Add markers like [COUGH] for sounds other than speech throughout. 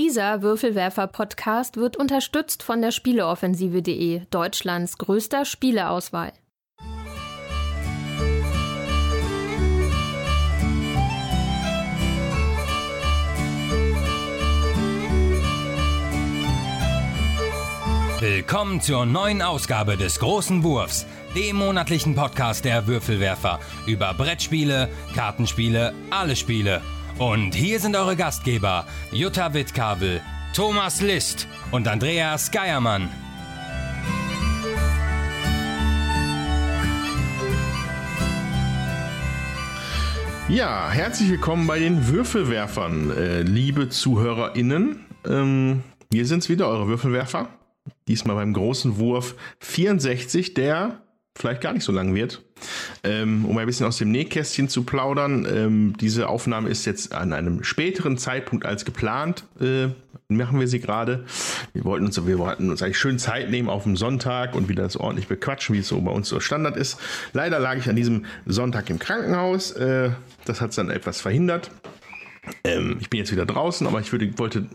Dieser Würfelwerfer-Podcast wird unterstützt von der Spieleoffensive.de, Deutschlands größter Spieleauswahl. Willkommen zur neuen Ausgabe des Großen Wurfs, dem monatlichen Podcast der Würfelwerfer über Brettspiele, Kartenspiele, alle Spiele und hier sind eure Gastgeber Jutta Wittkabel, Thomas List und Andreas Geiermann. Ja, herzlich willkommen bei den Würfelwerfern, äh, liebe ZuhörerInnen. Ähm, wir sind's wieder, eure Würfelwerfer. Diesmal beim großen Wurf 64, der vielleicht gar nicht so lang wird. Ähm, um ein bisschen aus dem Nähkästchen zu plaudern, ähm, diese Aufnahme ist jetzt an einem späteren Zeitpunkt als geplant. Äh, machen wir sie gerade. Wir wollten uns, wir wollten uns eigentlich schön Zeit nehmen auf dem Sonntag und wieder das ordentlich bequatschen, wie es so bei uns so Standard ist. Leider lag ich an diesem Sonntag im Krankenhaus. Äh, das hat es dann etwas verhindert. Ähm, ich bin jetzt wieder draußen, aber ich würde, wollte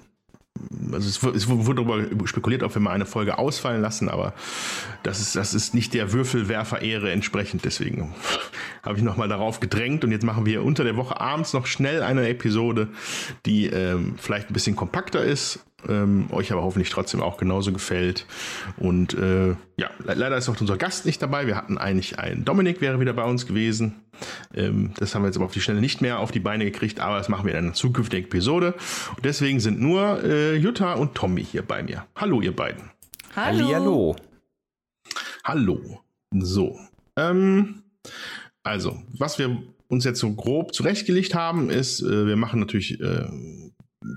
also es, es, wurde darüber spekuliert, ob wir mal eine Folge ausfallen lassen, aber das ist, das ist nicht der Würfelwerfer-Ehre entsprechend. Deswegen habe ich nochmal darauf gedrängt und jetzt machen wir unter der Woche abends noch schnell eine Episode, die ähm, vielleicht ein bisschen kompakter ist, ähm, euch aber hoffentlich trotzdem auch genauso gefällt. Und äh, ja, leider ist auch unser Gast nicht dabei. Wir hatten eigentlich einen Dominik wäre wieder bei uns gewesen. Ähm, das haben wir jetzt aber auf die Schnelle nicht mehr auf die Beine gekriegt, aber das machen wir in einer zukünftigen Episode. Und deswegen sind nur äh, Jutta und Tommy hier bei mir. Hallo, ihr beiden. Hallo. Hallo. Hallo. So. Ähm, also, was wir uns jetzt so grob zurechtgelegt haben, ist, äh, wir machen natürlich äh,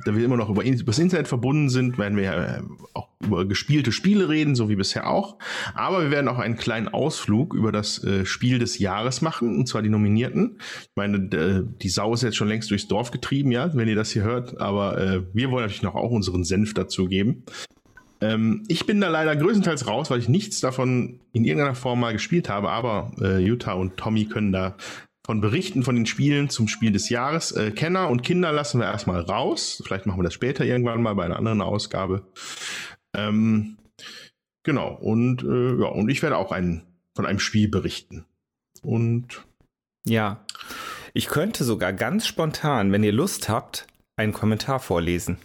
da wir immer noch über, das Internet verbunden sind, werden wir äh, auch über gespielte Spiele reden, so wie bisher auch. Aber wir werden auch einen kleinen Ausflug über das äh, Spiel des Jahres machen, und zwar die Nominierten. Ich meine, die Sau ist jetzt schon längst durchs Dorf getrieben, ja, wenn ihr das hier hört. Aber äh, wir wollen natürlich noch auch unseren Senf dazu geben. Ähm, ich bin da leider größtenteils raus, weil ich nichts davon in irgendeiner Form mal gespielt habe. Aber äh, Jutta und Tommy können da von Berichten von den Spielen zum Spiel des Jahres. Äh, Kenner und Kinder lassen wir erstmal raus. Vielleicht machen wir das später irgendwann mal bei einer anderen Ausgabe. Ähm, genau, und äh, ja, und ich werde auch ein, von einem Spiel berichten. Und ja, ich könnte sogar ganz spontan, wenn ihr Lust habt, einen Kommentar vorlesen.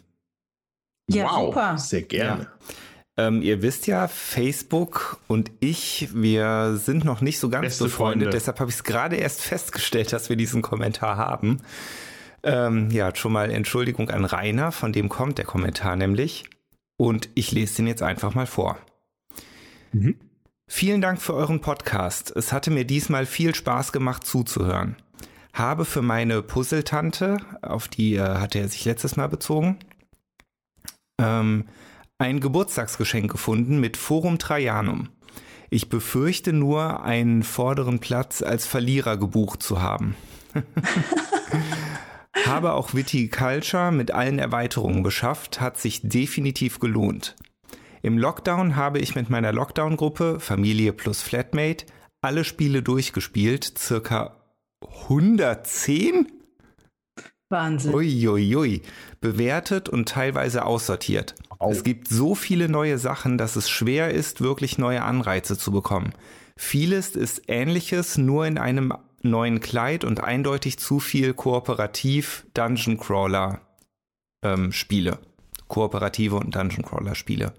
Ja, wow, super. Sehr gerne. Ja. Ähm, ihr wisst ja, Facebook und ich, wir sind noch nicht so ganz Beste befreundet. Freunde. Deshalb habe ich es gerade erst festgestellt, dass wir diesen Kommentar haben. Ähm, ja, schon mal Entschuldigung an Rainer, von dem kommt der Kommentar nämlich. Und ich lese den jetzt einfach mal vor. Mhm. Vielen Dank für euren Podcast. Es hatte mir diesmal viel Spaß gemacht zuzuhören. Habe für meine Puzzletante, auf die äh, hatte er sich letztes Mal bezogen, ähm, ein Geburtstagsgeschenk gefunden mit Forum Trajanum. Ich befürchte nur, einen vorderen Platz als Verlierer gebucht zu haben. [LAUGHS] Habe auch Viticulture mit allen Erweiterungen beschafft, hat sich definitiv gelohnt. Im Lockdown habe ich mit meiner Lockdown-Gruppe Familie plus Flatmate alle Spiele durchgespielt, circa 110? Wahnsinn. Uiuiui. Ui, ui. Bewertet und teilweise aussortiert. Au. Es gibt so viele neue Sachen, dass es schwer ist, wirklich neue Anreize zu bekommen. Vieles ist ähnliches, nur in einem neuen Kleid und eindeutig zu viel kooperativ Dungeon Crawler ähm, Spiele. Kooperative und Dungeon Crawler Spiele.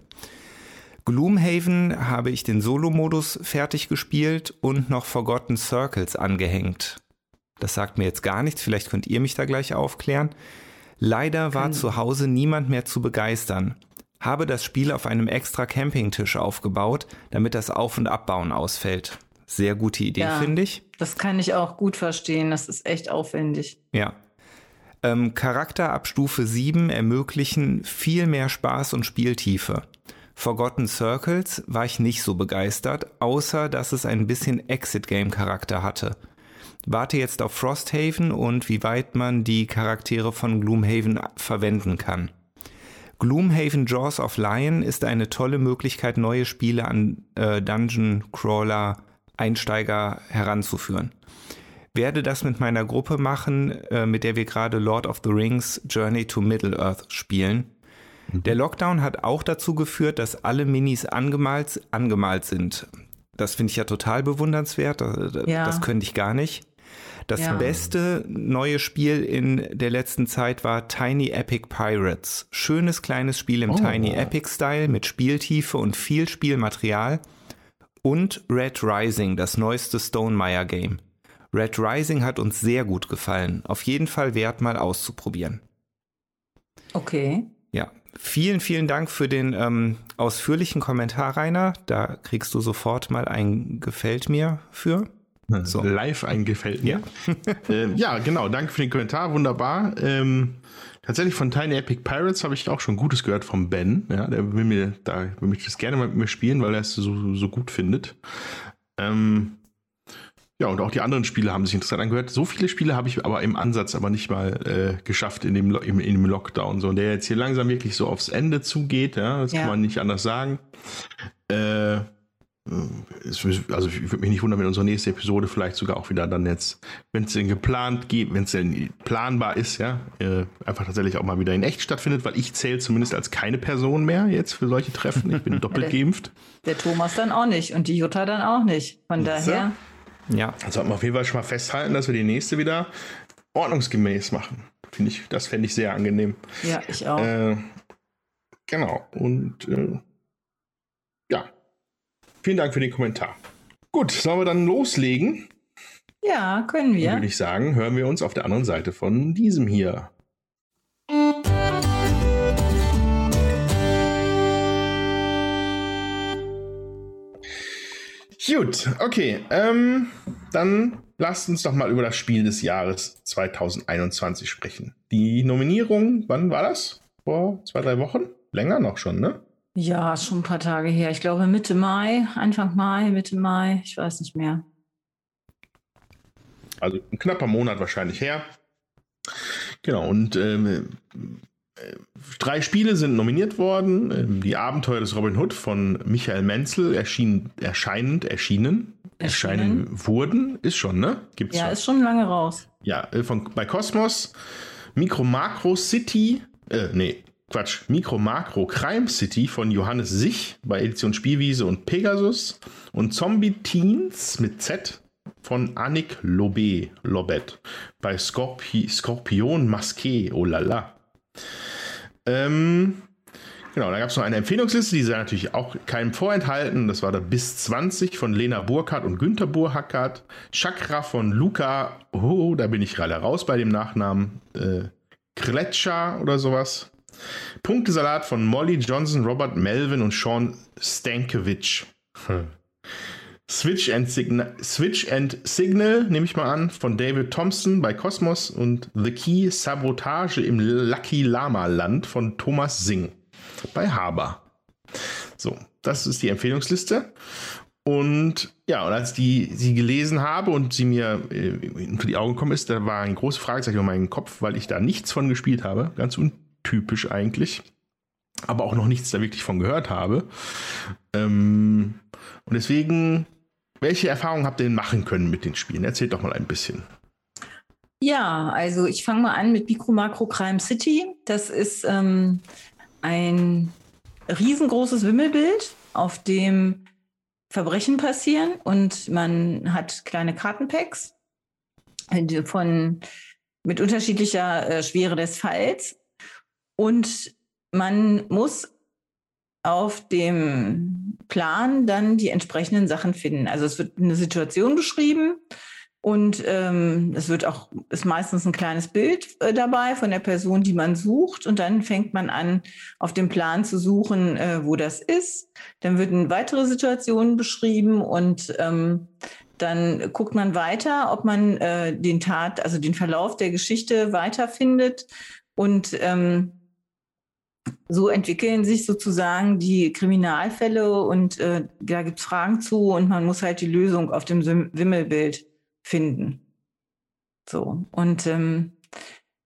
Gloomhaven habe ich den Solo-Modus fertig gespielt und noch Forgotten Circles angehängt. Das sagt mir jetzt gar nichts, vielleicht könnt ihr mich da gleich aufklären. Leider war zu Hause niemand mehr zu begeistern. Habe das Spiel auf einem extra Campingtisch aufgebaut, damit das Auf- und Abbauen ausfällt. Sehr gute Idee, ja, finde ich. Das kann ich auch gut verstehen. Das ist echt aufwendig. Ja. Ähm, Charakter ab Stufe 7 ermöglichen viel mehr Spaß und Spieltiefe. Forgotten Circles war ich nicht so begeistert, außer dass es ein bisschen Exit-Game-Charakter hatte warte jetzt auf Frosthaven und wie weit man die Charaktere von Gloomhaven verwenden kann. Gloomhaven Jaws of Lion ist eine tolle Möglichkeit, neue Spiele an äh, Dungeon Crawler Einsteiger heranzuführen. Werde das mit meiner Gruppe machen, äh, mit der wir gerade Lord of the Rings Journey to Middle-earth spielen. Der Lockdown hat auch dazu geführt, dass alle Minis angemalt, angemalt sind. Das finde ich ja total bewundernswert. Das, ja. das könnte ich gar nicht. Das ja. beste neue Spiel in der letzten Zeit war Tiny Epic Pirates. Schönes kleines Spiel im oh. Tiny Epic Style mit Spieltiefe und viel Spielmaterial. Und Red Rising, das neueste Stonemeyer Game. Red Rising hat uns sehr gut gefallen. Auf jeden Fall wert, mal auszuprobieren. Okay. Ja, vielen, vielen Dank für den ähm, ausführlichen Kommentar, Rainer. Da kriegst du sofort mal ein Gefällt mir für. So. Live ein Gefällt mir. Ja. [LAUGHS] ähm, ja, genau. Danke für den Kommentar. Wunderbar. Ähm, tatsächlich von Tiny Epic Pirates habe ich auch schon Gutes gehört vom Ben. Ja, der will mir da will mich das gerne mal mit mir spielen, weil er es so, so gut findet. Ähm, ja, und auch die anderen Spiele haben sich interessant angehört. So viele Spiele habe ich aber im Ansatz aber nicht mal äh, geschafft in dem, im, in dem Lockdown. So, der jetzt hier langsam wirklich so aufs Ende zugeht, ja, das ja. kann man nicht anders sagen. Äh, also ich würde mich nicht wundern, wenn unsere nächste Episode vielleicht sogar auch wieder dann jetzt, wenn es denn geplant geht, wenn es denn planbar ist, ja, äh, einfach tatsächlich auch mal wieder in echt stattfindet, weil ich zähle zumindest als keine Person mehr jetzt für solche Treffen. Ich bin [LAUGHS] doppelt geimpft. Der Thomas dann auch nicht und die Jutta dann auch nicht. Von daher. Ja. Also sollten wir auf jeden Fall schon mal festhalten, dass wir die nächste wieder ordnungsgemäß machen. Finde ich, das fände ich sehr angenehm. Ja, ich auch. Äh, genau. Und äh, ja. Vielen Dank für den Kommentar. Gut, sollen wir dann loslegen? Ja, können wir. Dann würde ich sagen, hören wir uns auf der anderen Seite von diesem hier. Gut, okay. Ähm, dann lasst uns doch mal über das Spiel des Jahres 2021 sprechen. Die Nominierung, wann war das? Vor zwei, drei Wochen? Länger noch schon, ne? Ja, schon ein paar Tage her. Ich glaube Mitte Mai, Anfang Mai, Mitte Mai, ich weiß nicht mehr. Also ein knapper Monat wahrscheinlich her. Genau, und ähm, Drei Spiele sind nominiert worden. Ähm, die Abenteuer des Robin Hood von Michael Menzel erschien, erscheinend, erschienen, erscheinen wurden. Ist schon, ne? Gibt's ja, schon. ist schon lange raus. Ja, äh, von, bei Cosmos. Micro Macro City, äh, nee, Quatsch, Micro Macro Crime City von Johannes Sich bei Edition Spielwiese und Pegasus. Und Zombie Teens mit Z von Annick Lobet, Lobet bei Scorpi Skorpion Masqué, oh la la. Ähm, genau, da gab es noch eine Empfehlungsliste, die sei natürlich auch keinem vorenthalten. Das war da bis 20 von Lena Burkhardt und Günther Burkhardt. Chakra von Luca, oh, da bin ich gerade raus bei dem Nachnamen. Äh, Kretscher oder sowas. Punktesalat von Molly Johnson, Robert Melvin und Sean Stankiewicz. Hm. Switch and, Signal, Switch and Signal, nehme ich mal an, von David Thompson bei Cosmos und The Key Sabotage im Lucky Lama Land von Thomas Singh bei Haber. So, das ist die Empfehlungsliste. Und ja, und als die sie gelesen habe und sie mir äh, unter die Augen gekommen ist, da war ein großes Fragezeichen um meinen Kopf, weil ich da nichts von gespielt habe. Ganz untypisch eigentlich. Aber auch noch nichts da wirklich von gehört habe. Ähm, und deswegen welche Erfahrungen habt ihr denn machen können mit den Spielen? Erzählt doch mal ein bisschen. Ja, also ich fange mal an mit Micro Macro Crime City. Das ist ähm, ein riesengroßes Wimmelbild, auf dem Verbrechen passieren und man hat kleine Kartenpacks von mit unterschiedlicher äh, Schwere des Falls und man muss auf dem Plan dann die entsprechenden Sachen finden. Also es wird eine Situation beschrieben und ähm, es wird auch, ist meistens ein kleines Bild äh, dabei von der Person, die man sucht. Und dann fängt man an, auf dem Plan zu suchen, äh, wo das ist. Dann wird eine weitere Situation beschrieben und ähm, dann guckt man weiter, ob man äh, den Tat, also den Verlauf der Geschichte weiterfindet. Und ähm, so entwickeln sich sozusagen die Kriminalfälle und äh, da gibt es Fragen zu und man muss halt die Lösung auf dem Wimmelbild finden. So. Und ähm,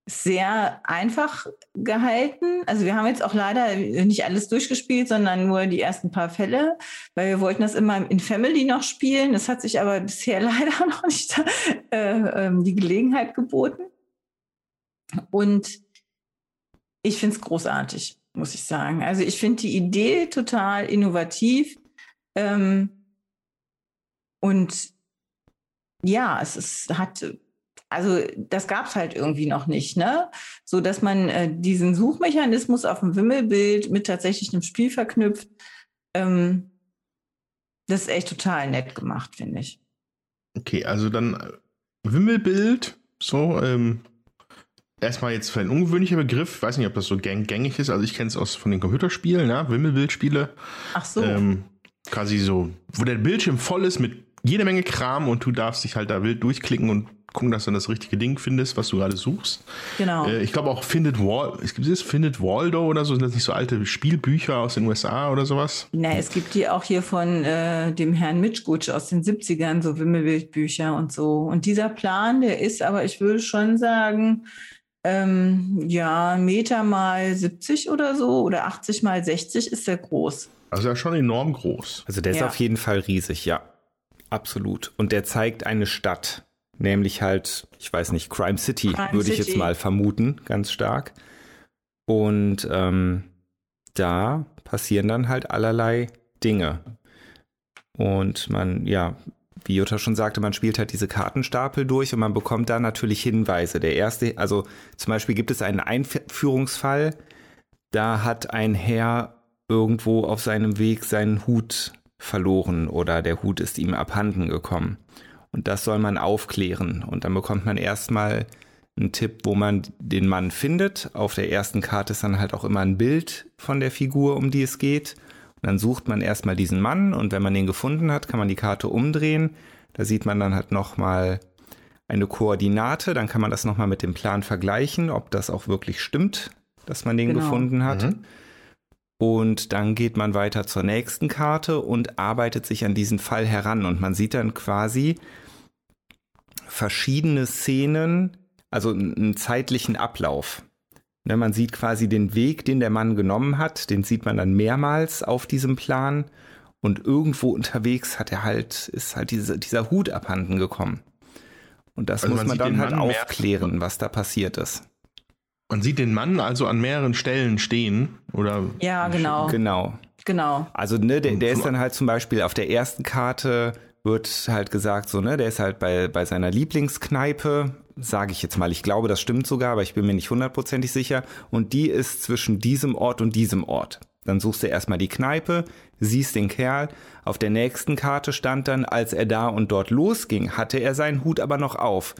sehr einfach gehalten. Also wir haben jetzt auch leider nicht alles durchgespielt, sondern nur die ersten paar Fälle, weil wir wollten das immer in Family noch spielen. Das hat sich aber bisher [LAUGHS] leider noch nicht äh, äh, die Gelegenheit geboten. Und ich finde es großartig. muss ich sagen. Also ich finde die Idee total innovativ. Ähm, und ja, es ist, hat, also das gab es halt irgendwie noch nicht, ne? So dass man äh, diesen Suchmechanismus auf dem Wimmelbild mit tatsächlich einem Spiel verknüpft. Ähm, das ist echt total nett gemacht, finde ich. Okay, also dann äh, Wimmelbild, so, ähm, erstmal jetzt für ein ungewöhnlicher Begriff, weiß nicht, ob das so gängig ist, also ich kenne es aus von den Computerspielen, ne? Wimmelbildspiele. Ach so. Ähm, quasi so, wo der Bildschirm voll ist mit jede Menge Kram und du darfst dich halt da wild durchklicken und gucken, dass du dann das richtige Ding findest, was du gerade suchst. Genau. Äh, ich glaube auch Findet Wall, es gibt es Findet Waldo oder so, sind das nicht so alte Spielbücher aus den USA oder sowas? Na, es gibt die auch hier von äh, dem Herrn Mitschgutsch aus den 70ern, so Wimmelbildbücher und so. Und dieser Plan, der ist aber, ich würde schon sagen, ähm, ja, Meter mal 70 oder so oder 80 mal 60 ist der groß. Also ja schon enorm groß. Also der ist ja. auf jeden Fall riesig, ja. Absolut. Und der zeigt eine Stadt, nämlich halt, ich weiß nicht, Crime City, Crime würde ich jetzt mal vermuten, ganz stark. Und ähm, da passieren dann halt allerlei Dinge. Und man, ja, wie Jutta schon sagte, man spielt halt diese Kartenstapel durch und man bekommt da natürlich Hinweise. Der erste, also zum Beispiel gibt es einen Einführungsfall, da hat ein Herr irgendwo auf seinem Weg seinen Hut verloren oder der Hut ist ihm abhanden gekommen. Und das soll man aufklären. Und dann bekommt man erstmal einen Tipp, wo man den Mann findet. Auf der ersten Karte ist dann halt auch immer ein Bild von der Figur, um die es geht. Dann sucht man erstmal diesen Mann und wenn man den gefunden hat, kann man die Karte umdrehen. Da sieht man dann halt nochmal eine Koordinate, dann kann man das nochmal mit dem Plan vergleichen, ob das auch wirklich stimmt, dass man den genau. gefunden hat. Mhm. Und dann geht man weiter zur nächsten Karte und arbeitet sich an diesen Fall heran. Und man sieht dann quasi verschiedene Szenen, also einen zeitlichen Ablauf. Ne, man sieht quasi den Weg, den der Mann genommen hat, den sieht man dann mehrmals auf diesem Plan. Und irgendwo unterwegs hat er halt, ist halt diese, dieser Hut abhanden gekommen. Und das also muss man, man dann halt Mann aufklären, was da passiert ist. Man sieht den Mann also an mehreren Stellen stehen, oder? Ja, genau. Genau. Genau. Also, ne, der, der ist dann halt zum Beispiel auf der ersten Karte wird halt gesagt, so, ne, der ist halt bei, bei seiner Lieblingskneipe, sage ich jetzt mal, ich glaube, das stimmt sogar, aber ich bin mir nicht hundertprozentig sicher. Und die ist zwischen diesem Ort und diesem Ort. Dann suchst du erstmal die Kneipe, siehst den Kerl. Auf der nächsten Karte stand dann, als er da und dort losging, hatte er seinen Hut aber noch auf.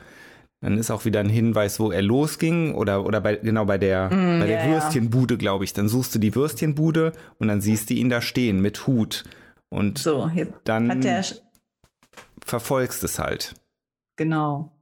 Dann ist auch wieder ein Hinweis, wo er losging oder, oder bei, genau bei der, mm, bei der yeah, Würstchenbude, glaube ich. Dann suchst du die Würstchenbude und dann siehst du ihn da stehen mit Hut. Und so, dann verfolgst es halt. Genau.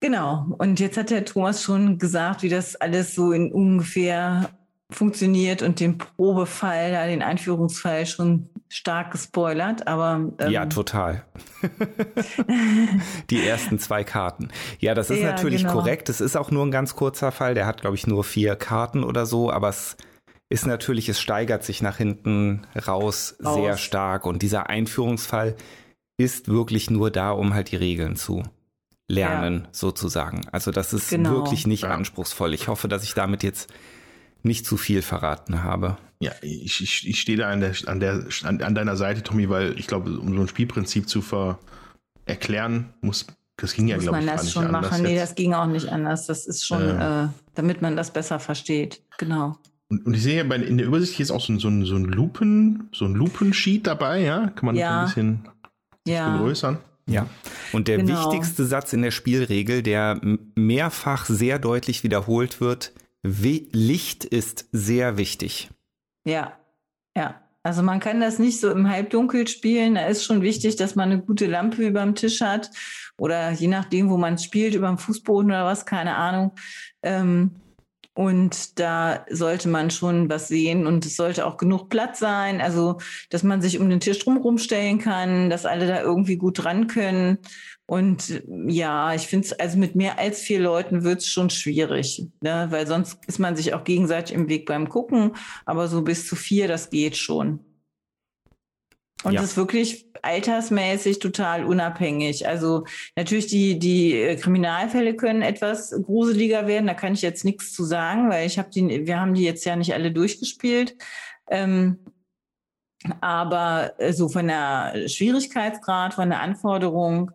Genau. Und jetzt hat der Thomas schon gesagt, wie das alles so in ungefähr funktioniert und den Probefall, da den Einführungsfall schon stark gespoilert, aber ähm, ja, total. [LAUGHS] die ersten zwei Karten. Ja, das ist ja, natürlich genau. korrekt. Es ist auch nur ein ganz kurzer Fall. Der hat, glaube ich, nur vier Karten oder so, aber es ist natürlich, es steigert sich nach hinten raus, raus. sehr stark und dieser Einführungsfall ist wirklich nur da, um halt die Regeln zu lernen, ja. sozusagen. Also das ist genau. wirklich nicht ja. anspruchsvoll. Ich hoffe, dass ich damit jetzt nicht zu viel verraten habe. Ja, ich, ich, ich stehe da an, der, an, der, an, an deiner Seite, Tommy, weil ich glaube, um so ein Spielprinzip zu ver erklären, muss, das ging ja, glaube ich, man das schon machen. Nee, das ging auch nicht anders. Das ist schon, äh. Äh, damit man das besser versteht. Genau. Und, und ich sehe bei, in der Übersicht hier ist auch so ein, so ein, so ein Lupen, so ein Lupensheet dabei, ja? Kann man ja. ein bisschen ja. vergrößern. Ja, und der genau. wichtigste Satz in der Spielregel, der mehrfach sehr deutlich wiederholt wird, Licht ist sehr wichtig. Ja, ja. Also man kann das nicht so im Halbdunkel spielen. Da ist schon wichtig, dass man eine gute Lampe über dem Tisch hat oder je nachdem, wo man spielt, über dem Fußboden oder was, keine Ahnung. Ähm, und da sollte man schon was sehen und es sollte auch genug Platz sein, also dass man sich um den Tisch drumherum stellen kann, dass alle da irgendwie gut dran können. Und ja, ich finde es, also mit mehr als vier Leuten wird es schon schwierig, ne? weil sonst ist man sich auch gegenseitig im Weg beim Gucken, aber so bis zu vier, das geht schon. Und ja. ist wirklich altersmäßig total unabhängig. Also natürlich die, die äh, Kriminalfälle können etwas gruseliger werden. Da kann ich jetzt nichts zu sagen, weil ich habe die, wir haben die jetzt ja nicht alle durchgespielt. Ähm, aber äh, so von der Schwierigkeitsgrad, von der Anforderung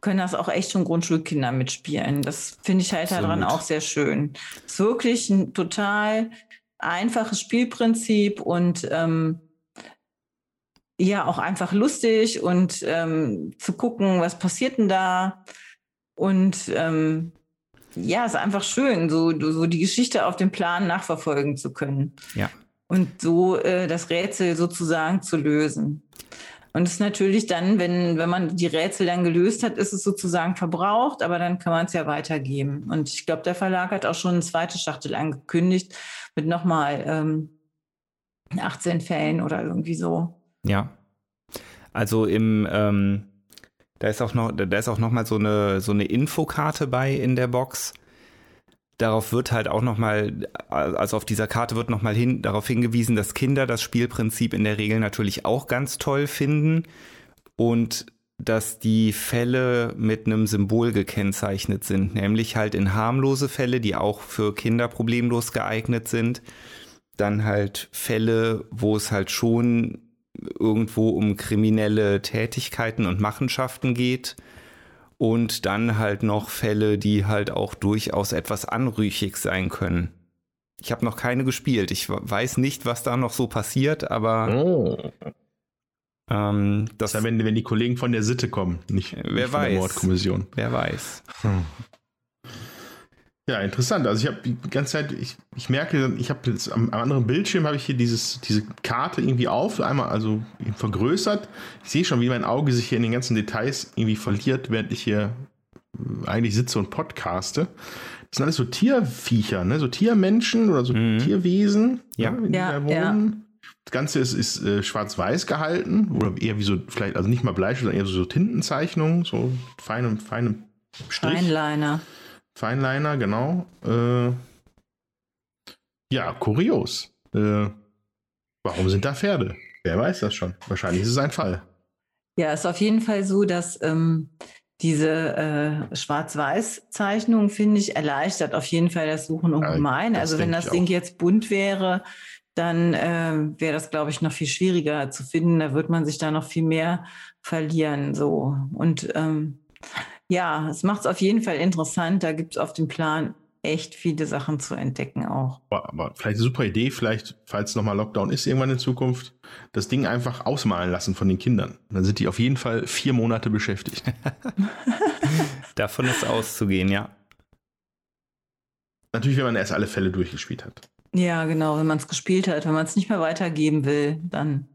können das auch echt schon Grundschulkinder mitspielen. Das finde ich halt Absolut. daran auch sehr schön. Es ist wirklich ein total einfaches Spielprinzip und ähm, ja auch einfach lustig und ähm, zu gucken, was passiert denn da. Und ähm, ja, es ist einfach schön, so, so die Geschichte auf dem Plan nachverfolgen zu können. Ja. Und so äh, das Rätsel sozusagen zu lösen. Und es ist natürlich dann, wenn, wenn man die Rätsel dann gelöst hat, ist es sozusagen verbraucht, aber dann kann man es ja weitergeben. Und ich glaube, der Verlag hat auch schon eine zweite Schachtel angekündigt mit nochmal ähm, 18 Fällen oder irgendwie so. Ja. Also im, ähm, da ist auch noch, da ist auch noch mal so eine, so eine Infokarte bei in der Box. Darauf wird halt auch noch mal, also auf dieser Karte wird noch mal hin, darauf hingewiesen, dass Kinder das Spielprinzip in der Regel natürlich auch ganz toll finden und dass die Fälle mit einem Symbol gekennzeichnet sind, nämlich halt in harmlose Fälle, die auch für Kinder problemlos geeignet sind, dann halt Fälle, wo es halt schon irgendwo um kriminelle Tätigkeiten und Machenschaften geht. Und dann halt noch Fälle, die halt auch durchaus etwas anrüchig sein können. Ich habe noch keine gespielt. Ich weiß nicht, was da noch so passiert, aber. Oh. Ähm, das, das ja, wenn, wenn die Kollegen von der Sitte kommen, nicht, wer nicht von weiß, der Mordkommission. Wer weiß. Hm. Ja, interessant. Also ich habe die ganze Zeit, ich, ich merke, ich habe jetzt am, am, anderen Bildschirm habe ich hier dieses, diese Karte irgendwie auf, einmal also vergrößert. Ich sehe schon, wie mein Auge sich hier in den ganzen Details irgendwie verliert, während ich hier äh, eigentlich sitze und podcaste. Das sind alles so Tierviecher, ne? so Tiermenschen oder so mhm. Tierwesen, ja. Ne? ja, ja. Das Ganze ist, ist äh, schwarz-weiß gehalten oder eher wie so, vielleicht, also nicht mal Bleistift, sondern eher so, so Tintenzeichnungen, so feinem, feinem Strich. Feinliner. Feinliner, genau. Äh, ja, kurios. Äh, warum sind da Pferde? Wer weiß das schon? Wahrscheinlich ist es ein Fall. Ja, ist auf jeden Fall so, dass ähm, diese äh, Schwarz-Weiß-Zeichnung, finde ich, erleichtert auf jeden Fall das Suchen ungemein. Ja, also wenn das Ding jetzt bunt wäre, dann äh, wäre das, glaube ich, noch viel schwieriger zu finden. Da wird man sich da noch viel mehr verlieren. So. Und ähm, ja, es macht es auf jeden Fall interessant. Da gibt es auf dem Plan echt viele Sachen zu entdecken auch. Aber, aber vielleicht eine super Idee, vielleicht, falls nochmal Lockdown ist irgendwann in Zukunft, das Ding einfach ausmalen lassen von den Kindern. Dann sind die auf jeden Fall vier Monate beschäftigt. [LAUGHS] [LAUGHS] Davon ist auszugehen, ja. Natürlich, wenn man erst alle Fälle durchgespielt hat. Ja, genau, wenn man es gespielt hat. Wenn man es nicht mehr weitergeben will, dann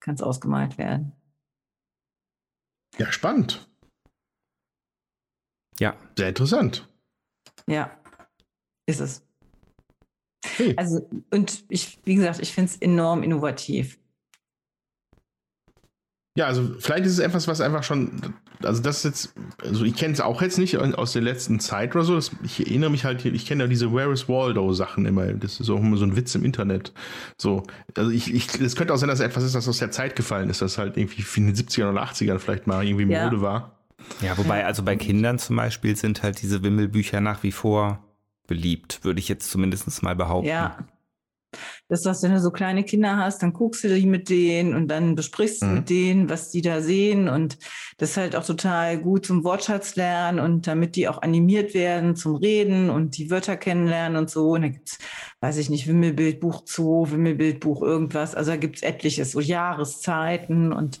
kann es ausgemalt werden. Ja, spannend. Ja. Sehr interessant. Ja, ist es. Hey. Also, und ich, wie gesagt, ich finde es enorm innovativ. Ja, also vielleicht ist es etwas, was einfach schon, also das ist jetzt, also ich kenne es auch jetzt nicht aus der letzten Zeit oder so. Das, ich erinnere mich halt, ich kenne ja diese Where is Waldo Sachen immer. Das ist auch immer so ein Witz im Internet. So, also ich, ich, es könnte auch sein, dass es etwas ist, das aus der Zeit gefallen ist, das halt irgendwie in den 70ern oder 80ern vielleicht mal irgendwie ja. Mode war. Ja, wobei, also bei Kindern zum Beispiel sind halt diese Wimmelbücher nach wie vor beliebt, würde ich jetzt zumindest mal behaupten. Ja. Das heißt, wenn du so kleine Kinder hast, dann guckst du die mit denen und dann besprichst du mhm. mit denen, was die da sehen. Und das ist halt auch total gut zum Wortschatz lernen und damit die auch animiert werden zum Reden und die Wörter kennenlernen und so. Und da gibt's, weiß ich nicht, Wimmelbildbuch Zoo, Wimmelbildbuch irgendwas. Also da gibt's etliches, so Jahreszeiten und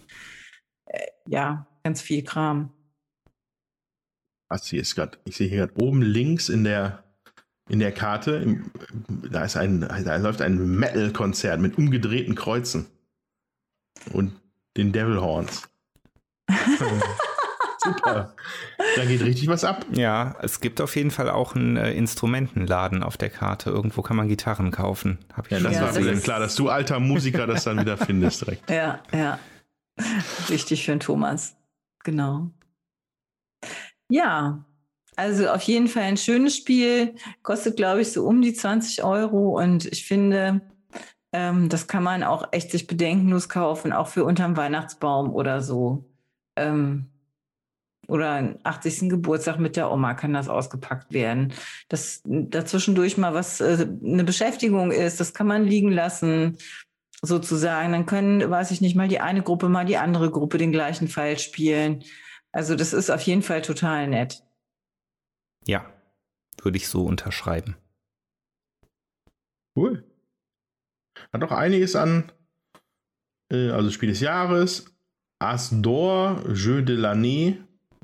äh, ja, ganz viel Kram was hier ist gerade, ich sehe hier gerade oben links in der in der Karte, da ist ein, da läuft ein Metal-Konzert mit umgedrehten Kreuzen und den Devil Horns. [LAUGHS] Super. Da geht richtig was ab. Ja, es gibt auf jeden Fall auch einen äh, Instrumentenladen auf der Karte. Irgendwo kann man Gitarren kaufen. Hab ich ja, das ja, war das mir klar, dass du alter Musiker das dann wieder findest direkt. Ja, ja. Wichtig für den Thomas. Genau. Ja, also auf jeden Fall ein schönes Spiel. Kostet, glaube ich, so um die 20 Euro. Und ich finde, Ähm, das kann man auch echt sich bedenkenlos kaufen, auch für unterm Weihnachtsbaum oder so. Ähm, oder 80. Geburtstag mit der Oma kann das ausgepackt werden. Dass dazwischendurch mal was, äh, eine Beschäftigung ist, das kann man liegen lassen, sozusagen. Dann können, weiß ich nicht, mal die eine Gruppe, mal die andere Gruppe den gleichen Fall spielen. Also das ist auf jeden Fall total nett. Ja, würde ich so unterschreiben. Cool. Hat auch einiges an, äh, also Spiel des Jahres, Asdor, Jeu de l'année,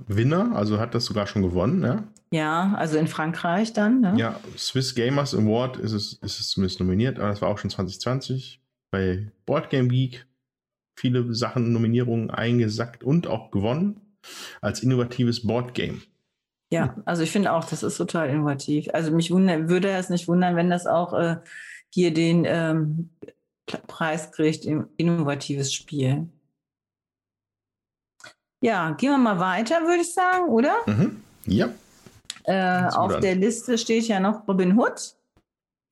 Winner, also hat das sogar schon gewonnen, ja? Ja, also in Frankreich dann, ne? Ja, Swiss Gamers Award ist es, ist es zumindest nominiert, aber das war auch schon 2020 bei Board Game Geek. Viele Sachen, Nominierungen eingesackt und auch gewonnen als innovatives Board Game. Ja, also ich finde auch, das ist total innovativ. Also mich wundern, würde es nicht wundern, wenn das auch äh, hier den ähm, Preis kriegt, innovatives Spiel. Ja, gehen wir mal weiter, würde ich sagen, oder? Mhm. Ja. Äh, auf der Liste steht ja noch Robin Hood.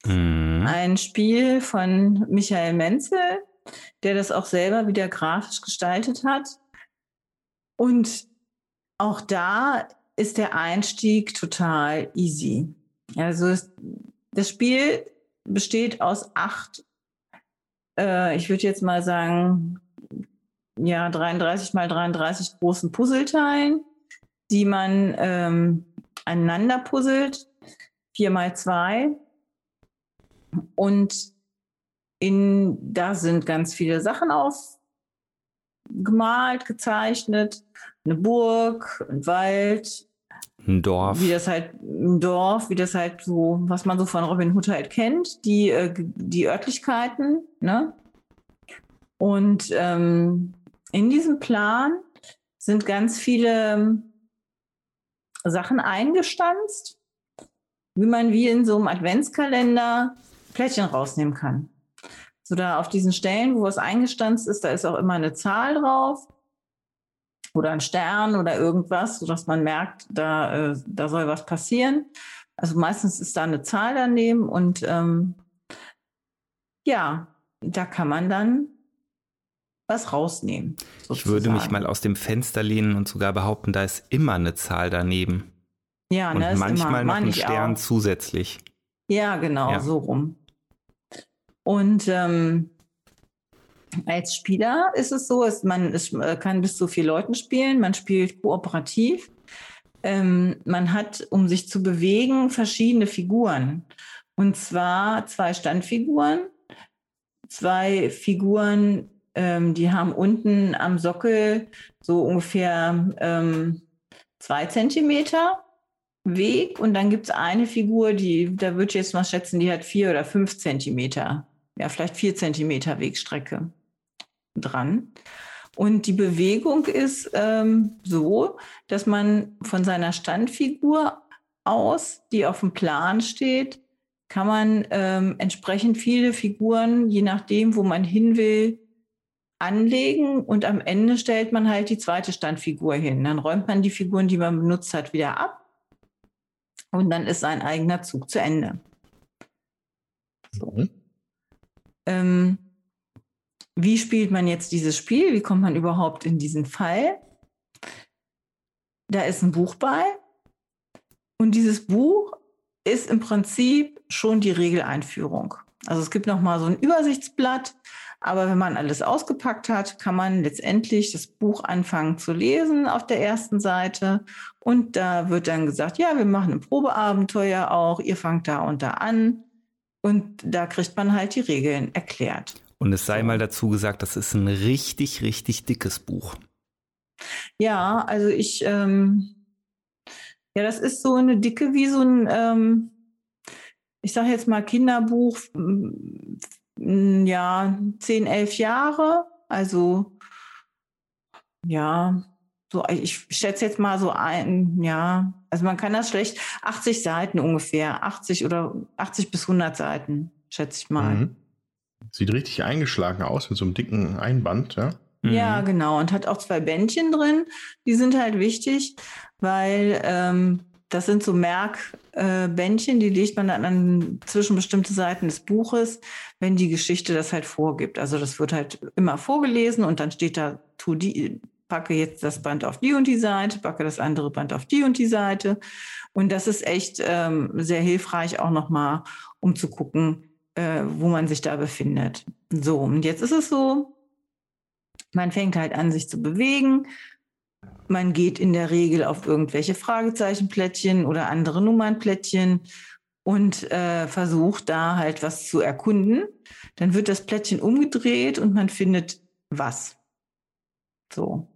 Mhm. Ein Spiel von Michael Menzel, der das auch selber wieder grafisch gestaltet hat. Und auch da ist der Einstieg total easy. Also das Spiel besteht aus acht, äh, ich würde jetzt mal sagen, ja, 33 mal 33 großen Puzzleteilen, die man ähm, aneinander puzzelt, vier mal zwei. Und in, da sind ganz viele Sachen aufgemalt, gezeichnet. Eine Burg, ein Wald, ein Dorf. Wie das halt, ein Dorf, wie das halt so, was man so von Robin Hood halt kennt, die, äh, die Örtlichkeiten, ne? Und ähm, in diesem Plan sind ganz viele ähm, Sachen eingestanzt, wie man wie in so einem Adventskalender Plättchen rausnehmen kann. So da auf diesen Stellen, wo es eingestanzt ist, da ist auch immer eine Zahl drauf oder ein Stern oder irgendwas, sodass man merkt, da, äh, da soll was passieren. Also meistens ist da eine Zahl daneben und ähm, ja, da kann man dann was rausnehmen. Sozusagen. Ich würde mich mal aus dem Fenster lehnen und sogar behaupten, da ist immer eine Zahl daneben. Ja, und ne, manchmal immer, noch ein Stern auch. zusätzlich. Ja, genau, ja. so rum. Und ähm, als Spieler ist es so, dass man es äh, kann bis zu vier Leuten spielen, man spielt kooperativ. Ähm, man hat, um sich zu bewegen, verschiedene Figuren. Und zwar zwei Standfiguren, zwei Figuren, ähm, die haben unten am Sockel so ungefähr ähm, zwei Zentimeter Weg. Und dann gibt es eine Figur, die, da würde ich jetzt mal schätzen, die hat vier oder fünf Zentimeter. Ja, vielleicht vier Zentimeter Wegstrecke dran. Und die Bewegung ist ähm, so, dass man von seiner Standfigur aus, die auf dem Plan steht, kann man ähm, entsprechend viele Figuren, je nachdem, wo man hin will, anlegen und am Ende stellt man halt die zweite Standfigur hin. Dann räumt man die Figuren, die man benutzt hat, wieder ab und dann ist sein eigener Zug zu Ende. So. Mhm. Ähm, wie spielt man jetzt dieses Spiel? Wie kommt man überhaupt in diesen Fall? Da ist ein Buch bei und dieses Buch ist im Prinzip schon die Regeleinführung. Also es gibt noch mal so ein Übersichtsblatt, aber wenn man alles ausgepackt hat, kann man letztendlich das Buch anfangen zu lesen auf der ersten Seite und da wird dann gesagt, ja, wir machen ein Probeabenteuer auch, ihr fangt da und da an und da kriegt man halt die Regeln erklärt. Und es sei mal dazu gesagt, das ist ein richtig, richtig dickes Buch. Ja, also ich, ähm, ja, das ist so eine dicke wie so ein, ähm, ich sage jetzt mal Kinderbuch, ja, 10, 11 Jahre. Also, ja, so, ich schätze jetzt mal so ein, ja, also man kann das schlecht, 80 Seiten ungefähr, 80 oder 80 bis 100 Seiten, schätze ich mal. Mhm. Sieht richtig eingeschlagen aus mit so einem dicken Einband, ja? Mhm. Ja, genau. Und hat auch zwei Bändchen drin. Die sind halt wichtig, weil ähm, das sind so Merkbändchen, äh, die legt man dann an, zwischen bestimmte Seiten des Buches, wenn die Geschichte das halt vorgibt. Also das wird halt immer vorgelesen und dann steht da, tu die, packe jetzt das Band auf die und die Seite, packe das andere Band auf die und die Seite. Und das ist echt ähm, sehr hilfreich auch nochmal, um zu gucken, äh, wo man sich da befindet. So, und jetzt ist es so, man fängt halt an, sich zu bewegen. Man geht in der Regel auf irgendwelche Fragezeichenplättchen oder andere Nummernplättchen und äh, versucht da halt was zu erkunden. Dann wird das Plättchen umgedreht und man findet was. So.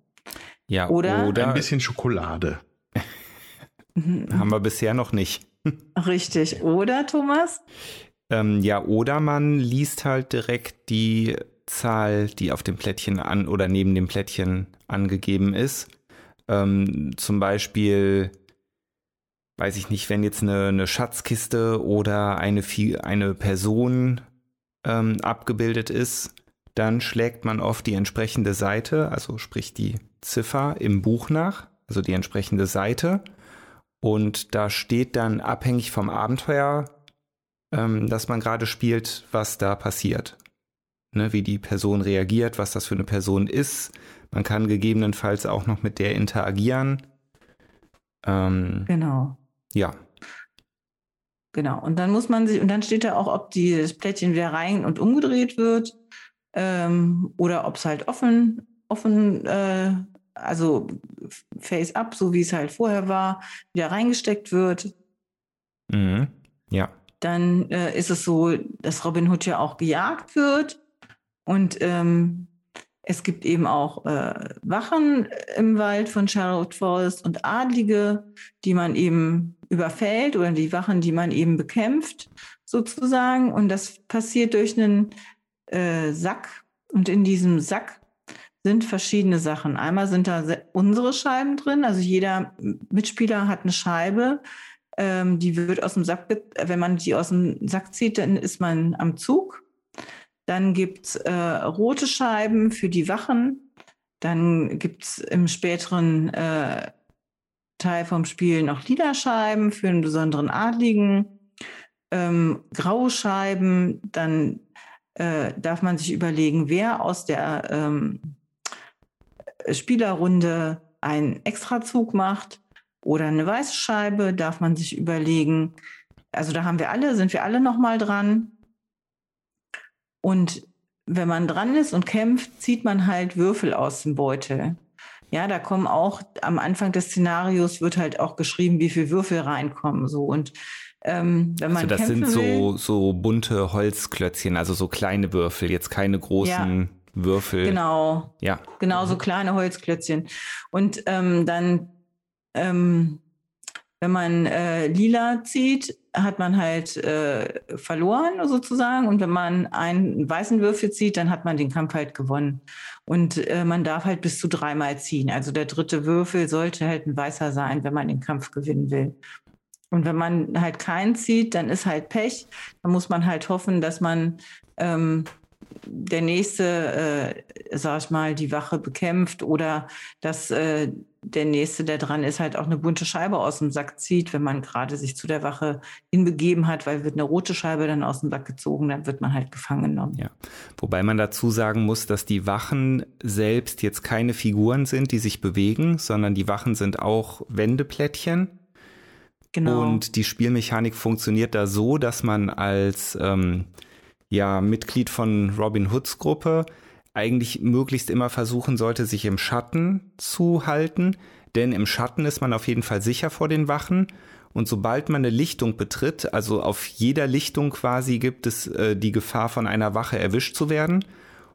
Ja, oder, oder ein bisschen Schokolade. Haben wir bisher noch nicht. Richtig. Oder, Thomas? Ähm, ja, oder man liest halt direkt die Zahl, die auf dem Plättchen an oder neben dem Plättchen angegeben ist. Ähm, zum Beispiel, weiß ich nicht, wenn jetzt eine, eine Schatzkiste oder eine, eine Person ähm, abgebildet ist, dann schlägt man oft die entsprechende Seite, also sprich die Ziffer im Buch nach, also die entsprechende Seite. Und da steht dann abhängig vom Abenteuer, ähm, das man gerade spielt, was da passiert ne, wie die Person reagiert, was das für eine Person ist. Man kann gegebenenfalls auch noch mit der interagieren. Ähm, genau. Ja. Genau. Und dann muss man sich, und dann steht da auch, ob die, das Plättchen wieder rein und umgedreht wird ähm, oder ob es halt offen, offen, äh, also face up, so wie es halt vorher war, wieder reingesteckt wird. Mhm. Ja. Dann äh, ist es so, dass Robin Hood ja auch gejagt wird. Und ähm, es gibt eben auch äh, Wachen im Wald von Charlotte Forest und Adlige, die man eben überfällt oder die Wachen, die man eben bekämpft, sozusagen. Und das passiert durch einen äh, Sack. Und in diesem Sack sind verschiedene Sachen. Einmal sind da unsere Scheiben drin, also jeder Mitspieler hat eine Scheibe, ähm, die wird aus dem Sack, wenn man die aus dem Sack zieht, dann ist man am Zug. Dann gibt es äh, rote Scheiben für die Wachen. Dann gibt es im späteren äh, Teil vom Spiel noch lila Scheiben für einen besonderen Adligen. Ähm, graue Scheiben. Dann äh, darf man sich überlegen, wer aus der ähm, Spielerrunde einen Extrazug macht oder eine weiße Scheibe, darf man sich überlegen. Also da haben wir alle, sind wir alle nochmal dran. Und wenn man dran ist und kämpft, zieht man halt Würfel aus dem Beutel. Ja, da kommen auch am Anfang des Szenarios wird halt auch geschrieben, wie viel Würfel reinkommen. So und ähm, wenn man also das sind so so bunte Holzklötzchen, also so kleine Würfel, jetzt keine großen ja, Würfel. Genau. Ja. Genau so kleine Holzklötzchen. Und ähm, dann ähm, wenn man äh, lila zieht, hat man halt äh, verloren sozusagen. Und wenn man einen weißen Würfel zieht, dann hat man den Kampf halt gewonnen. Und äh, man darf halt bis zu dreimal ziehen. Also der dritte Würfel sollte halt ein weißer sein, wenn man den Kampf gewinnen will. Und wenn man halt keinen zieht, dann ist halt Pech. Da muss man halt hoffen, dass man ähm, der nächste, äh, sag ich mal, die Wache bekämpft oder dass äh, der nächste, der dran ist, halt auch eine bunte Scheibe aus dem Sack zieht, wenn man gerade sich zu der Wache hinbegeben hat, weil wird eine rote Scheibe dann aus dem Sack gezogen, dann wird man halt gefangen genommen. Ja. Wobei man dazu sagen muss, dass die Wachen selbst jetzt keine Figuren sind, die sich bewegen, sondern die Wachen sind auch Wendeplättchen. Genau. Und die Spielmechanik funktioniert da so, dass man als ähm, ja, Mitglied von Robin Hoods Gruppe eigentlich möglichst immer versuchen sollte, sich im Schatten zu halten, denn im Schatten ist man auf jeden Fall sicher vor den Wachen. Und sobald man eine Lichtung betritt, also auf jeder Lichtung quasi gibt es äh, die Gefahr, von einer Wache erwischt zu werden.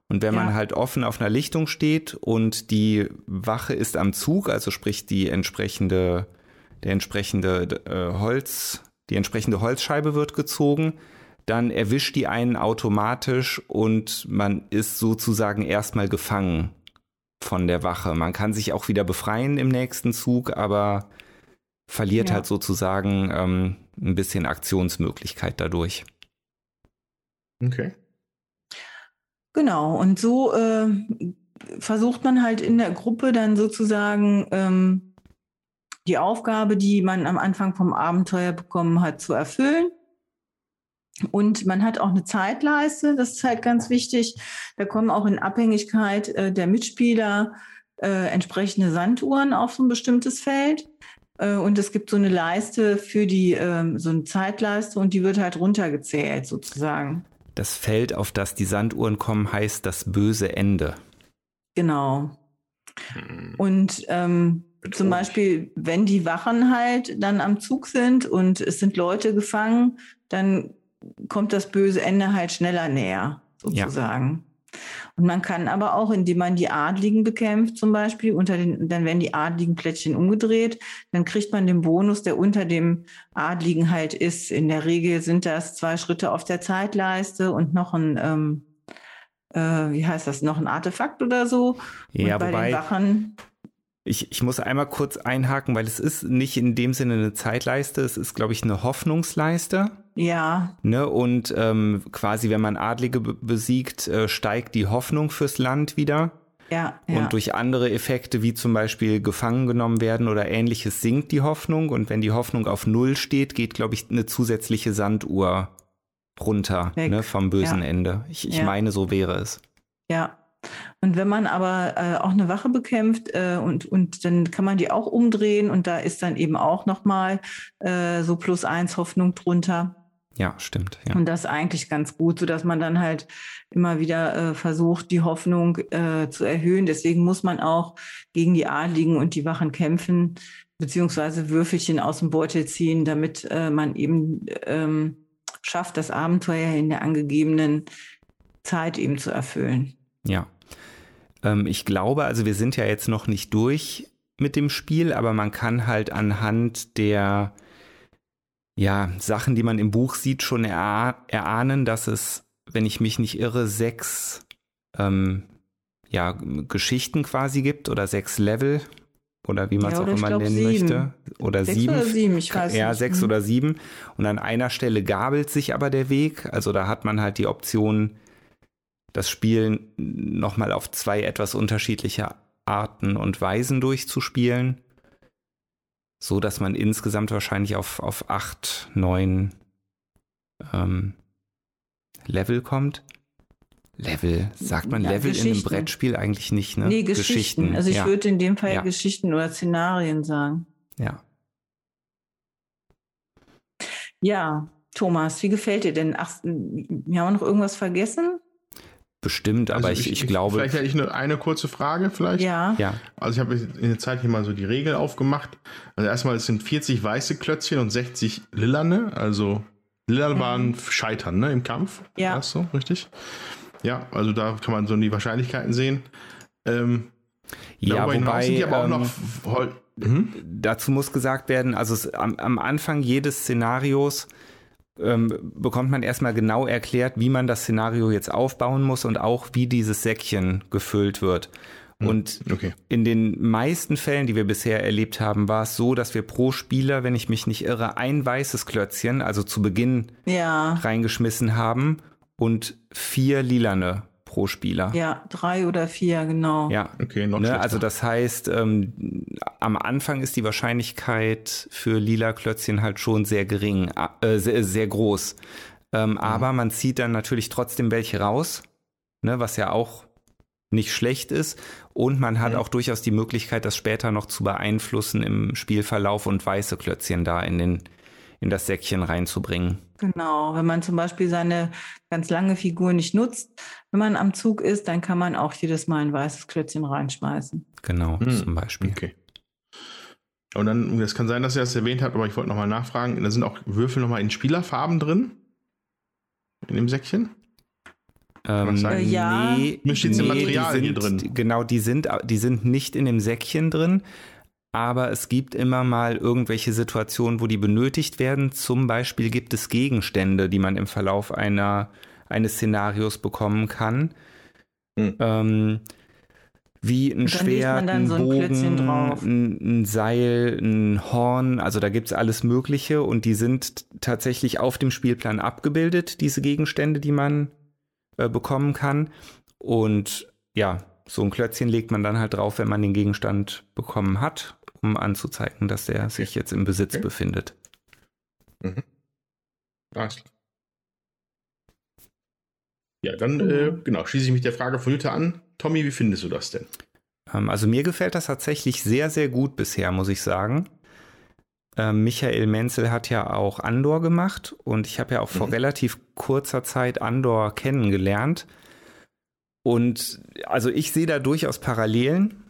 Und wenn ja. man halt offen auf einer Lichtung steht und die Wache ist am Zug, also sprich die entsprechende, der entsprechende äh, Holz, die entsprechende Holzscheibe wird gezogen, dann erwischt die einen automatisch und man ist sozusagen erstmal gefangen von der Wache. Man kann sich auch wieder befreien im nächsten Zug, aber verliert ja. halt sozusagen ähm, ein bisschen Aktionsmöglichkeit dadurch. Okay. Genau, und so äh, versucht man halt in der Gruppe dann sozusagen ähm, die Aufgabe, die man am Anfang vom Abenteuer bekommen hat, zu erfüllen. Und man hat auch eine Zeitleiste, das ist halt ganz wichtig. Da kommen auch in Abhängigkeit äh, der Mitspieler äh, entsprechende Sanduhren auf so ein bestimmtes Feld. Äh, und es gibt so eine Leiste für die, ähm, so eine Zeitleiste und die wird halt runtergezählt sozusagen. Das Feld, auf das die Sanduhren kommen, heißt das böse Ende. Genau. Hm. Und ähm, zum Beispiel, wenn die Wachen halt dann am Zug sind und es sind Leute gefangen, dann kommt das böse Ende halt schneller näher, sozusagen. Ja. Und man kann aber auch, indem man die Adligen bekämpft, zum Beispiel, unter den, dann werden die adligen Plättchen umgedreht, dann kriegt man den Bonus, der unter dem Adligen halt ist. In der Regel sind das zwei Schritte auf der Zeitleiste und noch ein, ähm, äh, wie heißt das, noch ein Artefakt oder so. Ja, und bei wobei, den Wachen ich, ich muss einmal kurz einhaken, weil es ist nicht in dem Sinne eine Zeitleiste, es ist, glaube ich, eine Hoffnungsleiste. Ja. Ne? Und ähm, quasi, wenn man Adlige besiegt, äh, steigt die Hoffnung fürs Land wieder. Ja, ja. Und durch andere Effekte, wie zum Beispiel gefangen genommen werden oder ähnliches, sinkt die Hoffnung. Und wenn die Hoffnung auf Null steht, geht, glaube ich, eine zusätzliche Sanduhr runter ne, vom bösen ja. Ende. Ich, ich meine, so wäre es. Ja, und wenn man aber äh, auch eine Wache bekämpft äh, und, und dann kann man die auch umdrehen und da ist dann eben auch nochmal äh, so plus eins Hoffnung drunter. Ja, stimmt. Ja. Und das eigentlich ganz gut, sodass man dann halt immer wieder äh, versucht, die Hoffnung äh, zu erhöhen. Deswegen muss man auch gegen die Adligen und die Wachen kämpfen, beziehungsweise Würfelchen aus dem Beutel ziehen, damit äh, man eben ähm, schafft, das Abenteuer in der angegebenen Zeit eben zu erfüllen. Ja. Ähm, ich glaube, also wir sind ja jetzt noch nicht durch mit dem Spiel, aber man kann halt anhand der ja, Sachen, die man im Buch sieht, schon erah erahnen, dass es, wenn ich mich nicht irre, sechs ähm, ja, Geschichten quasi gibt oder sechs Level oder wie man es ja, auch immer nennen sieben. möchte. Oder sechs sieben. Oder sieben, ich weiß ja, nicht. sechs hm. oder sieben. Und an einer Stelle gabelt sich aber der Weg. Also da hat man halt die Option, das Spiel nochmal auf zwei etwas unterschiedliche Arten und Weisen durchzuspielen, so dass man insgesamt wahrscheinlich auf, auf acht, neun ähm, Level kommt. Level, sagt man ja, Level in einem Brettspiel eigentlich nicht, ne? Nee, Geschichten. Geschichten. Also ich ja. würde in dem Fall ja. Geschichten oder Szenarien sagen. Ja. Ja, Thomas, wie gefällt dir denn? Ach, wir haben noch irgendwas vergessen? Bestimmt, aber also ich, ich, ich, glaube. Vielleicht hätte ich nur eine kurze Frage, vielleicht. Ja. ja. Also ich habe in der Zeit hier mal so die Regel aufgemacht. Also erstmal, es sind 40 weiße Klötzchen und 60 lilane. Also lila mhm. waren Scheitern, ne, im Kampf. Ja. War so, richtig? Ja, also da kann man so die Wahrscheinlichkeiten sehen. Ähm, ja, wobei, sind die aber auch noch ähm, mhm. dazu muss gesagt werden, also es, am, am Anfang jedes Szenarios ähm, bekommt man erstmal genau erklärt, wie man das Szenario jetzt aufbauen muss und auch wie dieses Säckchen gefüllt wird. Hm, und okay. in den meisten Fällen, die wir bisher erlebt haben, war es so, dass wir pro Spieler, wenn ich mich nicht irre, ein weißes Klötzchen, also zu Beginn, ja. reingeschmissen haben und vier lilane pro Spieler. Ja, drei oder vier, genau. Ja, okay, noch ne, Also das heißt, ähm, am Anfang ist die Wahrscheinlichkeit für lila Klötzchen halt schon sehr gering, äh, sehr, sehr groß. Ähm, mhm. Aber man zieht dann natürlich trotzdem welche raus, ne, was ja auch nicht schlecht ist. Und man hat mhm. auch durchaus die Möglichkeit, das später noch zu beeinflussen im Spielverlauf und weiße Klötzchen da in den in das Säckchen reinzubringen. Genau, wenn man zum Beispiel seine ganz lange Figur nicht nutzt, wenn man am Zug ist, dann kann man auch jedes Mal ein weißes Klötzchen reinschmeißen. Genau, hm. zum Beispiel. Okay. Und dann, es kann sein, dass er das erwähnt hat, aber ich wollte nochmal nachfragen, da sind auch Würfel nochmal in Spielerfarben drin? In dem Säckchen? Ähm, äh, ja. Nee, Mir steht nee, Material sind, hier drin. Genau, die sind, die sind nicht in dem Säckchen drin, aber es gibt immer mal irgendwelche Situationen, wo die benötigt werden. Zum Beispiel gibt es Gegenstände, die man im Verlauf einer, eines Szenarios bekommen kann. Mhm. Ähm, wie ein Schwert, ein so Bogen, ein, ein, Seil, ein Horn, also da gibt es alles Mögliche und die sind tatsächlich auf dem Spielplan abgebildet, diese Gegenstände, die man äh, bekommen kann. Und ja, so ein Klötzchen legt man dann halt drauf, wenn man den Gegenstand bekommen hat um anzuzeigen, dass der sich jetzt im Besitz okay. befindet. Mhm. Alles klar. Ja, dann äh, genau, schließe ich mich der Frage von Jutta an. Tommy, wie findest du das denn? Ähm, also mir gefällt das tatsächlich sehr, sehr gut bisher, muss ich sagen. Ähm, Michael Menzel hat ja auch Andor gemacht und ich habe ja auch mhm. vor relativ kurzer Zeit Andor kennengelernt. Und also ich sehe da durchaus Parallelen.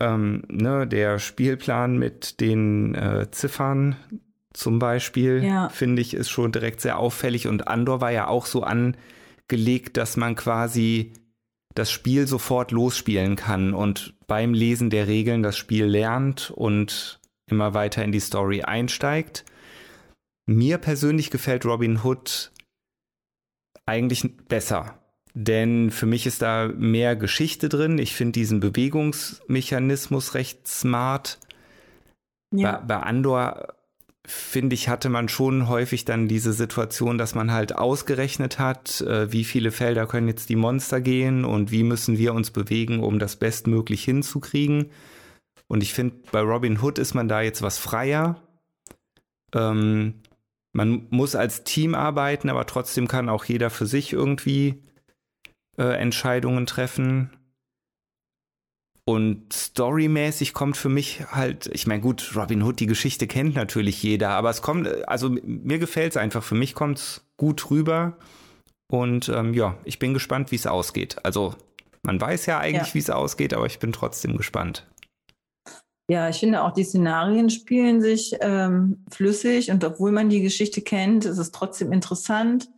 Ähm, ne, der Spielplan mit den äh, Ziffern zum Beispiel, ja. finde ich, ist schon direkt sehr auffällig. Und Andor war ja auch so angelegt, dass man quasi das Spiel sofort losspielen kann und beim Lesen der Regeln das Spiel lernt und immer weiter in die Story einsteigt. Mir persönlich gefällt Robin Hood eigentlich besser, denn für mich ist da mehr Geschichte drin. Ich finde diesen Bewegungsmechanismus recht smart. Ja. Bei, bei Andor finde ich, hatte man schon häufig dann diese Situation, dass man halt ausgerechnet hat, äh, wie viele Felder können jetzt die Monster gehen und wie müssen wir uns bewegen, um das bestmöglich hinzukriegen. Und ich finde, bei Robin Hood ist man da jetzt was freier. Ähm, man muss als Team arbeiten, aber trotzdem kann auch jeder für sich irgendwie äh, Entscheidungen treffen. Und storymäßig kommt für mich halt, ich meine, gut, Robin Hood, die Geschichte kennt natürlich jeder, aber es kommt, also mir gefällt es einfach. Für mich kommt es gut rüber. Und ähm, ja, ich bin gespannt, wie es ausgeht. Also, man weiß ja eigentlich, ja. wie es ausgeht, aber ich bin trotzdem gespannt. Ja, ich finde auch die Szenarien spielen sich ähm, flüssig und obwohl man die Geschichte kennt, ist es trotzdem interessant.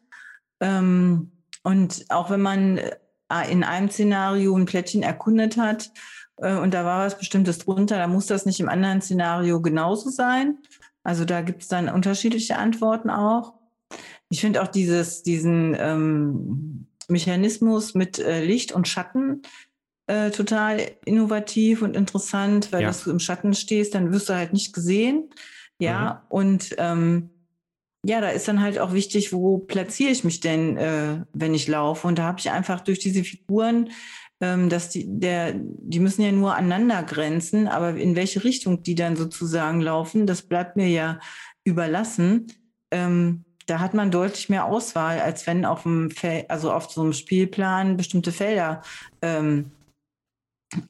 Ähm, und auch wenn man äh, in einem Szenario ein Plättchen erkundet hat, äh, und da war was Bestimmtes drunter, da muss das nicht im anderen Szenario genauso sein. Also da gibt es dann unterschiedliche Antworten auch. Ich finde auch dieses, diesen ähm, Mechanismus mit äh, Licht und Schatten äh, total innovativ und interessant, weil ja. dass du im Schatten stehst, dann wirst du halt nicht gesehen. Ja, mhm. und ähm, ja, da ist dann halt auch wichtig, wo platziere ich mich denn, äh, wenn ich laufe. Und da habe ich einfach durch diese Figuren ähm, dass die, der, die müssen ja nur aneinander grenzen, aber in welche Richtung die dann sozusagen laufen, das bleibt mir ja überlassen. Ähm, da hat man deutlich mehr Auswahl, als wenn auf dem Fel also auf so einem Spielplan bestimmte Felder ähm,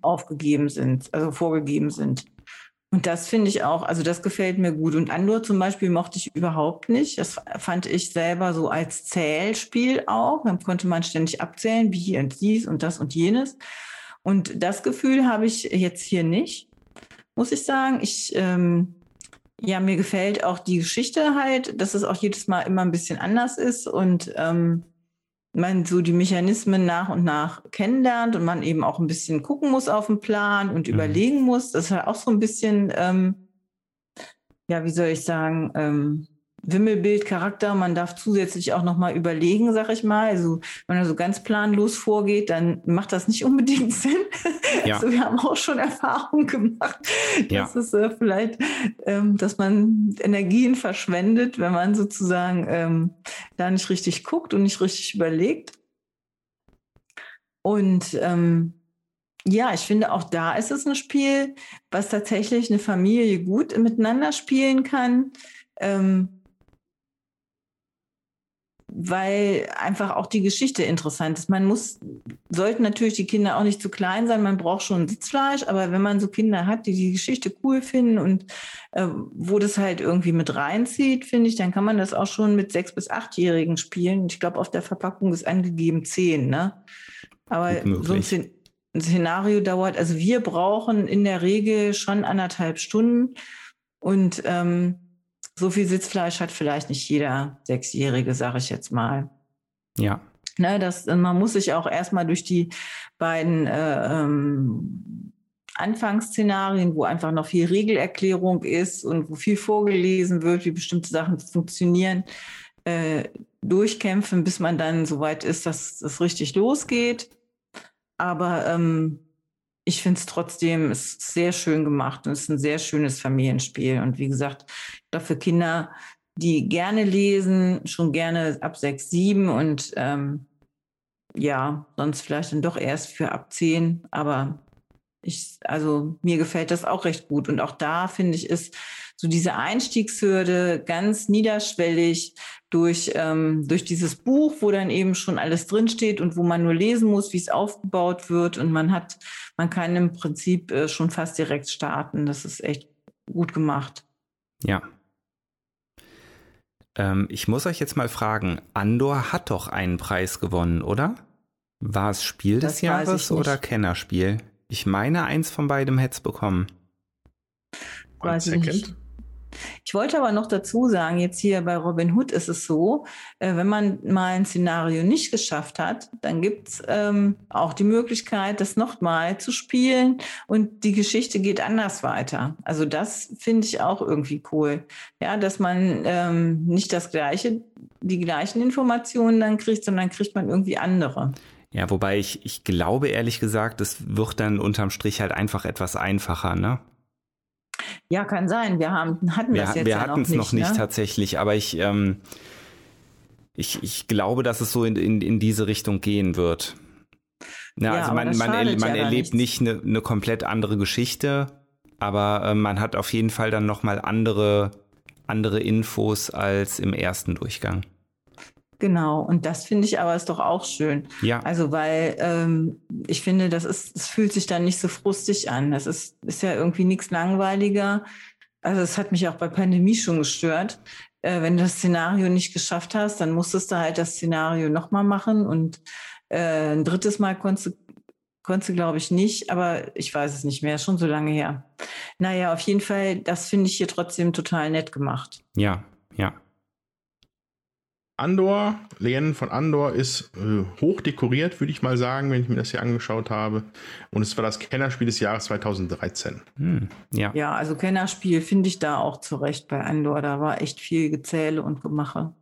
aufgegeben sind, also vorgegeben sind. Und das finde ich auch, also das gefällt mir gut. Und Andor zum Beispiel mochte ich überhaupt nicht. Das fand ich selber so als Zählspiel auch. Dann konnte man ständig abzählen, wie hier und dies und das und jenes. Und das Gefühl habe ich jetzt hier nicht, muss ich sagen. Ich, ähm, ja, mir gefällt auch die Geschichte halt, dass es auch jedes Mal immer ein bisschen anders ist und ähm, man so die Mechanismen nach und nach kennenlernt und man eben auch ein bisschen gucken muss auf den Plan und mhm. überlegen muss. Das ist halt auch so ein bisschen, ähm, ja, wie soll ich sagen, ähm, Wimmelbild, Charakter. Man darf zusätzlich auch nochmal überlegen, sag ich mal. Also wenn er so ganz planlos vorgeht, dann macht das nicht unbedingt [LAUGHS] Sinn. Ja. Also wir haben auch schon Erfahrungen gemacht, ja. dass es äh, vielleicht, ähm, dass man Energien verschwendet, wenn man sozusagen ähm, da nicht richtig guckt und nicht richtig überlegt. Und ähm, ja, ich finde auch da ist es ein Spiel, was tatsächlich eine Familie gut miteinander spielen kann. Ähm, weil einfach auch die Geschichte interessant ist. Man muss, sollten natürlich die Kinder auch nicht zu klein sein, man braucht schon Sitzfleisch, aber wenn man so Kinder hat, die die Geschichte cool finden und äh, wo das halt irgendwie mit reinzieht, finde ich, dann kann man das auch schon mit sechs- bis achtjährigen spielen. Ich glaube, auf der Verpackung ist angegeben zehn, ne? Aber so ein, ein Szenario dauert, also wir brauchen in der Regel schon anderthalb Stunden und ähm, so viel Sitzfleisch hat vielleicht nicht jeder Sechsjährige, sage ich jetzt mal. Ja. Ne, das, man muss sich auch erstmal durch die beiden äh, ähm, Anfangsszenarien, wo einfach noch viel Regelerklärung ist und wo viel vorgelesen wird, wie bestimmte Sachen funktionieren, äh, durchkämpfen, bis man dann so weit ist, dass es richtig losgeht. Aber ähm, ich finde es trotzdem ist sehr schön gemacht und es ist ein sehr schönes Familienspiel. Und wie gesagt, für Kinder, die gerne lesen, schon gerne ab sechs, sieben und ähm, ja, sonst vielleicht dann doch erst für ab zehn. Aber Ich, also mir gefällt das auch recht gut. Und auch da finde ich, ist so diese Einstiegshürde ganz niederschwellig durch, ähm, durch dieses Buch, wo dann eben schon alles drinsteht und wo man nur lesen muss, wie es aufgebaut wird. Und man hat, man kann im Prinzip äh, schon fast direkt starten. Das ist echt gut gemacht. Ja. Ähm, ich muss euch jetzt mal fragen, Andor hat doch einen Preis gewonnen, oder? War es Spiel das des Jahres oder Kennerspiel? Ich meine, eins von beidem hätte es bekommen. Weiß ich nicht. Ich wollte aber noch dazu sagen, jetzt hier bei Robin Hood ist es so, äh, wenn man mal ein Szenario nicht geschafft hat, dann gibt es ähm, auch die Möglichkeit, das nochmal zu spielen und die Geschichte geht anders weiter. Also das finde ich auch irgendwie cool. Ja, dass man ähm, nicht das gleiche, die gleichen Informationen dann kriegt, sondern kriegt man irgendwie andere. Ja, wobei ich, ich glaube ehrlich gesagt, es wird dann unterm Strich halt einfach etwas einfacher, ne? Ja, kann sein. Wir haben, hatten wir, das jetzt wir ja hatten es noch nicht, ne? tatsächlich, aber ich, ähm, ich, ich glaube, dass es so in, in, in diese Richtung gehen wird. Na, ja, also man, man, er, man ja erlebt nicht eine, eine komplett andere Geschichte, aber äh, man hat auf jeden Fall dann nochmal andere, andere Infos als im ersten Durchgang. Genau, und das finde ich aber ist doch auch schön. Ja. Also, weil ähm, ich finde, das ist, es fühlt sich dann nicht so frustig an. Das ist, ist ja irgendwie nichts langweiliger. Also, es hat mich auch bei Pandemie schon gestört. Äh, wenn du das Szenario nicht geschafft hast, dann musstest du halt das Szenario nochmal machen und äh, ein drittes Mal konntest du, konntest du, glaube ich, nicht, aber ich weiß es nicht mehr, schon so lange her. Naja, auf jeden Fall, das finde ich hier trotzdem total nett gemacht. Ja, ja. Andor, Legenden von Andor ist äh, hoch dekoriert, würde ich mal sagen, wenn ich mir das hier angeschaut habe. Und es war das Kennerspiel des Jahres 2013. Hm, ja. ja, also Kennerspiel finde ich da auch zurecht bei Andor. Da war echt viel Gezähle und Gemache.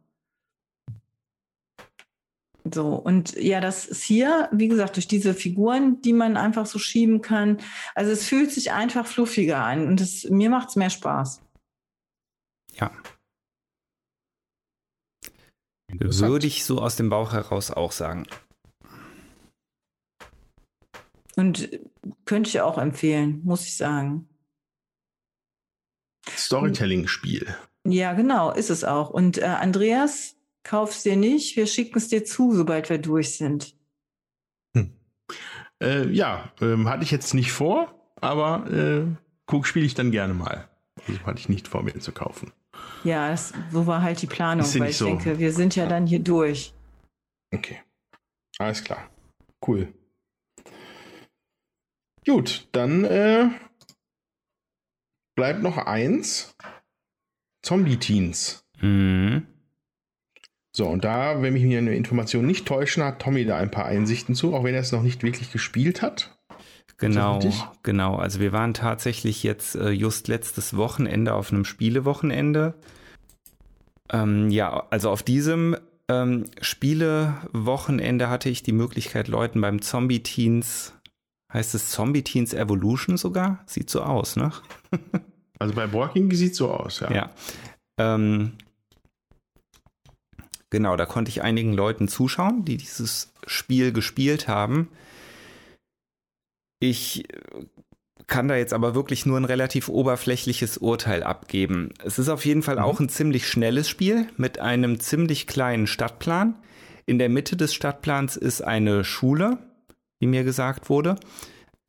So, und ja, das ist hier, wie gesagt, durch diese Figuren, die man einfach so schieben kann. Also es fühlt sich einfach fluffiger an und es, mir macht es mehr Spaß. Ja, würde ich so aus dem Bauch heraus auch sagen. Und könnte ich auch empfehlen, muss ich sagen. Storytelling-Spiel. Ja, genau, ist es auch. Und äh, Andreas, kauf's dir nicht, wir schicken es dir zu, sobald wir durch sind. Hm. Äh, ja, ähm, hatte ich jetzt nicht vor, aber äh, guck, spiele ich dann gerne mal. Also hatte ich nicht vor, mir zu kaufen. Ja, das, so war halt die Planung, weil ich so. denke, wir sind ja dann hier durch. Okay. Alles klar. Cool. Gut, dann äh, bleibt noch eins. Zombie-Teens. Mhm. So, und da, wenn mich mir eine Information nicht täuschen, hat Tommy da ein paar Einsichten zu, auch wenn er es noch nicht wirklich gespielt hat. Genau, genau. Also wir waren tatsächlich jetzt äh, just letztes Wochenende auf einem Spielewochenende ähm, ja, also auf diesem ähm, Spielewochenende hatte ich die Möglichkeit, Leuten beim Zombie Teens, heißt es Zombie Teens Evolution sogar? Sieht so aus, ne? [LAUGHS] also bei Walking sieht so aus, ja. Ja. Ähm, genau, da konnte ich einigen Leuten zuschauen, die dieses Spiel gespielt haben. Ich kann da jetzt aber wirklich nur ein relativ oberflächliches Urteil abgeben. Es ist auf jeden Fall mhm. auch ein ziemlich schnelles Spiel mit einem ziemlich kleinen Stadtplan. In der Mitte des Stadtplans ist eine Schule, wie mir gesagt wurde.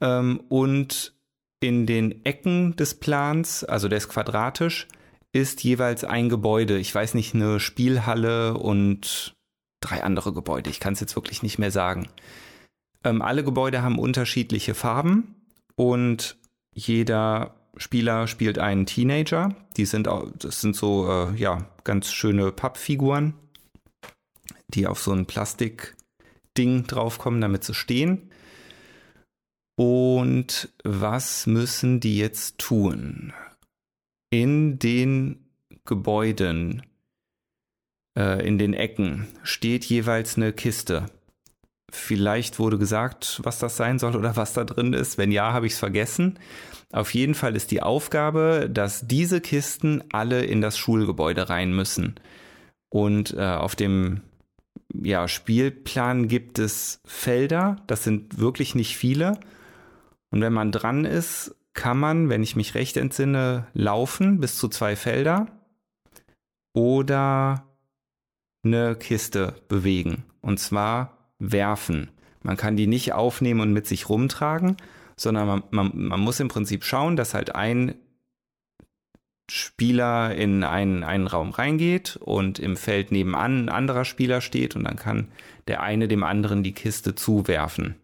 Ähm, und in den Ecken des Plans, also der ist quadratisch, ist jeweils ein Gebäude. Ich weiß nicht, eine Spielhalle und drei andere Gebäude. Ich kann es jetzt wirklich nicht mehr sagen. Ähm, alle Gebäude haben unterschiedliche Farben und jeder Spieler spielt einen Teenager. Die sind auch, das sind so äh, ja ganz schöne Pappfiguren, die auf so ein Plastikding draufkommen, damit sie stehen. Und was müssen die jetzt tun? In den Gebäuden, äh, in den Ecken steht jeweils eine Kiste. Vielleicht wurde gesagt, was das sein soll oder was da drin ist. Wenn ja, habe ich es vergessen. Auf jeden Fall ist die Aufgabe, dass diese Kisten alle in das Schulgebäude rein müssen. Und äh, auf dem ja, Spielplan gibt es Felder, das sind wirklich nicht viele. Und wenn man dran ist, kann man, wenn ich mich recht entsinne, laufen bis zu zwei Felder oder eine Kiste bewegen. Und zwar werfen. Man kann die nicht aufnehmen und mit sich rumtragen, sondern man, man, man muss im Prinzip schauen, dass halt ein Spieler in einen, einen Raum reingeht und im Feld nebenan ein anderer Spieler steht und dann kann der eine dem anderen die Kiste zuwerfen.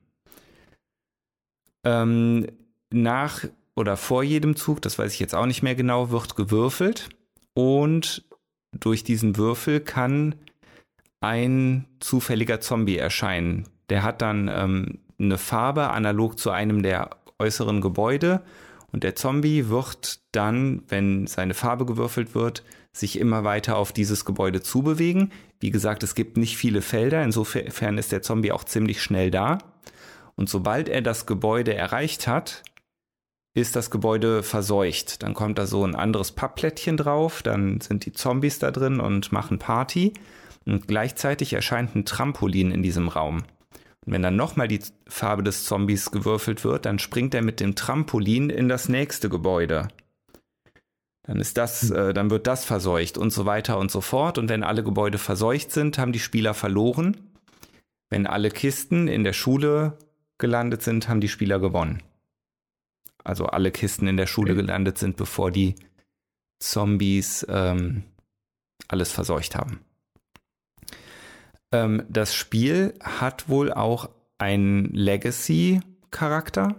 Ähm, nach oder vor jedem Zug, das weiß ich jetzt auch nicht mehr genau, wird gewürfelt und durch diesen Würfel kann ein zufälliger Zombie erscheinen. Der hat dann ähm, eine Farbe analog zu einem der äußeren Gebäude und der Zombie wird dann, wenn seine Farbe gewürfelt wird, sich immer weiter auf dieses Gebäude zubewegen. Wie gesagt, es gibt nicht viele Felder, insofern ist der Zombie auch ziemlich schnell da. Und sobald er das Gebäude erreicht hat, ist das Gebäude verseucht. Dann kommt da so ein anderes Pappplättchen drauf, dann sind die Zombies da drin und machen Party. Und gleichzeitig erscheint ein Trampolin in diesem Raum. Und wenn dann nochmal die Farbe des Zombies gewürfelt wird, dann springt er mit dem Trampolin in das nächste Gebäude. Dann ist das, äh, dann wird das verseucht und so weiter und so fort. Und wenn alle Gebäude verseucht sind, haben die Spieler verloren. Wenn alle Kisten in der Schule gelandet sind, haben die Spieler gewonnen also alle Kisten in der Schule gelandet sind, bevor die Zombies ähm, alles verseucht haben. Ähm, das Spiel hat wohl auch einen Legacy-Charakter.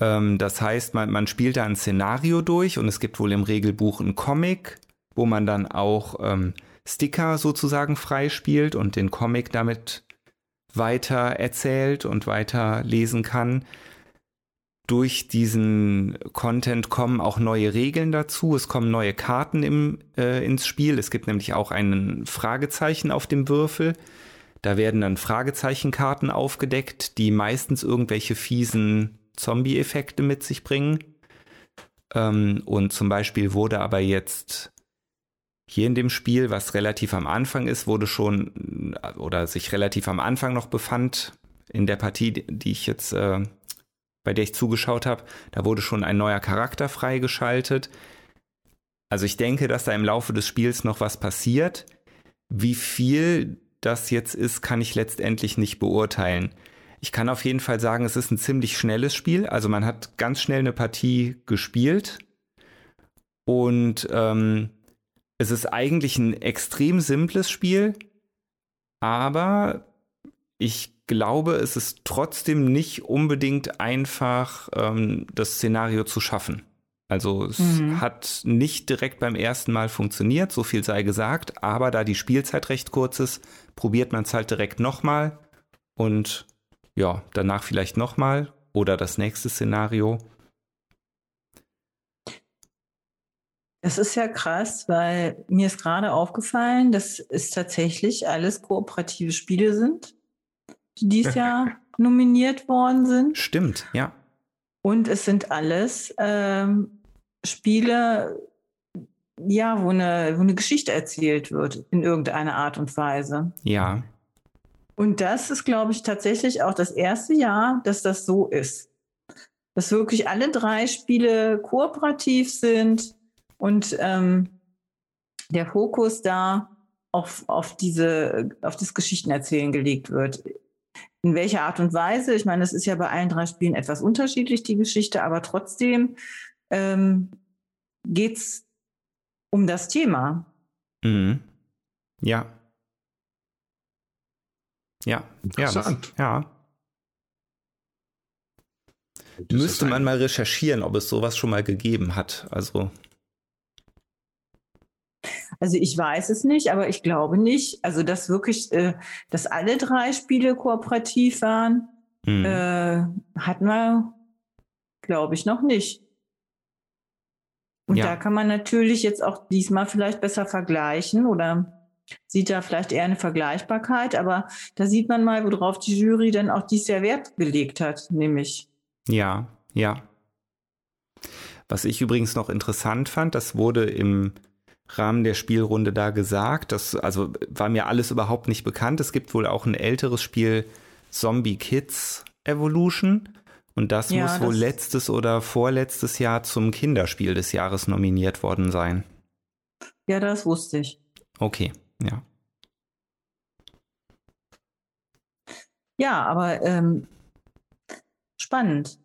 Ähm, das heißt, man, man spielt da ein Szenario durch und es gibt wohl im Regelbuch einen Comic, wo man dann auch ähm, Sticker sozusagen freispielt und den Comic damit weiter erzählt und weiter lesen kann durch diesen Content kommen auch neue Regeln dazu. Es kommen neue Karten im, äh, ins Spiel. Es gibt nämlich auch ein Fragezeichen auf dem Würfel. Da werden dann Fragezeichenkarten aufgedeckt, die meistens irgendwelche fiesen Zombie-Effekte mit sich bringen. Ähm, und zum Beispiel wurde aber jetzt hier in dem Spiel, was relativ am Anfang ist, wurde schon oder sich relativ am Anfang noch befand in der Partie, die ich jetzt äh, bei der ich zugeschaut habe, da wurde schon ein neuer Charakter freigeschaltet. Also ich denke, dass da im Laufe des Spiels noch was passiert. Wie viel das jetzt ist, kann ich letztendlich nicht beurteilen. Ich kann auf jeden Fall sagen, es ist ein ziemlich schnelles Spiel. Also man hat ganz schnell eine Partie gespielt und ähm, es ist eigentlich ein extrem simples Spiel, aber ich glaube, es ist trotzdem nicht unbedingt einfach, ähm, das Szenario zu schaffen. Also es mhm. hat nicht direkt beim ersten Mal funktioniert, so viel sei gesagt, aber da die Spielzeit recht kurz ist, probiert man es halt direkt nochmal und ja, danach vielleicht nochmal oder das nächste Szenario. Das ist ja krass, weil mir ist gerade aufgefallen, dass es tatsächlich alles kooperative Spiele sind die dieses Jahr nominiert worden sind. Stimmt, ja. Und es sind alles ähm, Spiele, ja, wo eine, wo eine Geschichte erzählt wird in irgendeiner Art und Weise. Ja. Und das ist, glaube ich, tatsächlich auch das erste Jahr, dass das so ist. Dass wirklich alle drei Spiele kooperativ sind und ähm, der Fokus da auf, auf, diese, auf das Geschichtenerzählen gelegt wird. In welcher Art und Weise? Ich meine, es ist ja bei allen drei Spielen etwas unterschiedlich, die Geschichte, aber trotzdem ähm, geht es um das Thema. Mhm. Ja. Ja. Interessant. Ja. ja. Müsste man mal recherchieren, ob es sowas schon mal gegeben hat. Also. Also ich weiß es nicht, aber ich glaube nicht. Also dass wirklich, äh, dass alle drei Spiele kooperativ waren, mhm. äh, hatten wir, glaube ich, noch nicht. Und ja. da kann man natürlich jetzt auch diesmal vielleicht besser vergleichen oder sieht da vielleicht eher eine Vergleichbarkeit, aber da sieht man mal, worauf die Jury dann auch dies Jahr Wert gelegt hat, nämlich. Ja, ja. Was ich übrigens noch interessant fand, das wurde im Rahmen der Spielrunde da gesagt. Das also war mir alles überhaupt nicht bekannt. Es gibt wohl auch ein älteres Spiel Zombie Kids Evolution Und das ja, muss wohl das letztes oder vorletztes Jahr zum Kinderspiel des Jahres nominiert worden sein. Ja, das wusste ich. Okay, ja. Ja, aber ähm, spannend.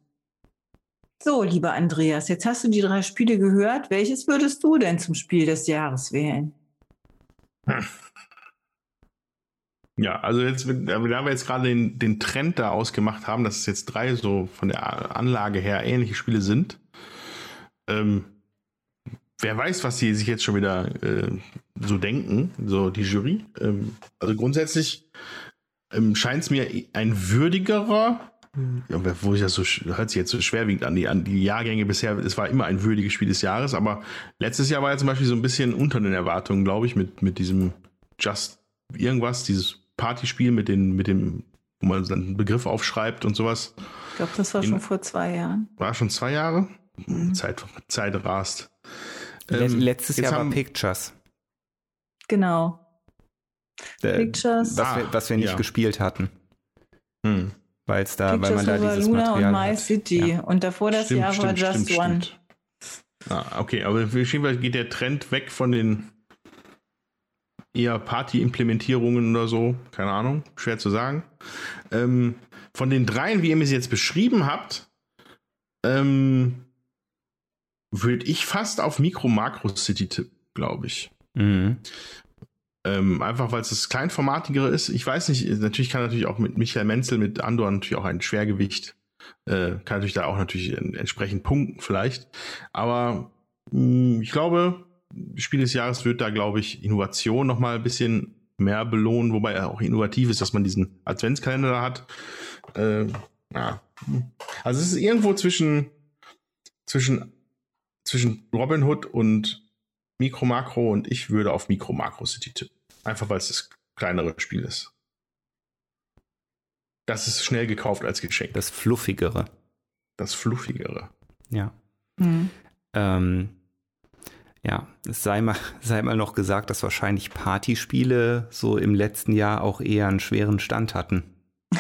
So, lieber Andreas, jetzt hast du die drei Spiele gehört. Welches würdest du denn zum Spiel des Jahres wählen? [LAUGHS] Ja, also jetzt, da wir jetzt gerade den, den Trend da ausgemacht haben, dass es jetzt drei so von der Anlage her ähnliche Spiele sind, ähm, wer weiß, was die sich jetzt schon wieder äh, so denken, so die Jury. Ähm, also grundsätzlich ähm, scheint es mir ein würdigerer, ja, wo ich das so hört sich jetzt so schwerwiegend an die, an die Jahrgänge bisher. Es war immer ein würdiges Spiel des Jahres, aber letztes Jahr war ja zum Beispiel so ein bisschen unter den Erwartungen, glaube ich, mit, mit diesem Just irgendwas, dieses Partyspiel mit, den, mit dem, wo man dann einen Begriff aufschreibt und sowas. Ich glaube, das war In, schon vor zwei Jahren. War schon zwei Jahre? Mhm. Zeit, Zeit rast. Ähm, Letztes Jahr war Pictures. Genau. Der, Pictures. Was, wir, was wir nicht ja. gespielt hatten. Hm. Weil es da, Pictures weil man da dieses Luna Material und My hat. City. Ja. Und davor das stimmt, Jahr stimmt, war Just stimmt, One. Ah, okay, aber auf jeden Fall geht der Trend weg von den eher Party-Implementierungen oder so. Keine Ahnung, schwer zu sagen. Ähm, von den dreien, wie ihr mir sie jetzt beschrieben habt, ähm, würde ich fast auf Micro-Macro-City tippen, glaube ich. Mhm. Ähm, einfach weil es das kleinformatigere ist. Ich weiß nicht, natürlich kann natürlich auch mit Michael Menzel, mit Andor natürlich auch ein Schwergewicht, äh, kann natürlich da auch natürlich entsprechend punkten vielleicht. Aber mh, hm, ich glaube, Spiel des Jahres wird da, glaube ich, Innovation noch mal ein bisschen mehr belohnen, wobei er auch innovativ ist, dass man diesen Adventskalender da hat. Äh, ja. Also es ist irgendwo zwischen, zwischen, zwischen Robin Hood und Micro Macro und ich würde auf Micro Macro City tippen. Einfach weil es das kleinere Spiel ist. Das ist schnell gekauft als Geschenk. Das Fluffigere. Das Fluffigere. Ja. Mhm. Ähm, ja, es sei mal, [LAUGHS] sei mal noch gesagt, dass wahrscheinlich Partyspiele so im letzten Jahr auch eher einen schweren Stand hatten. [LAUGHS]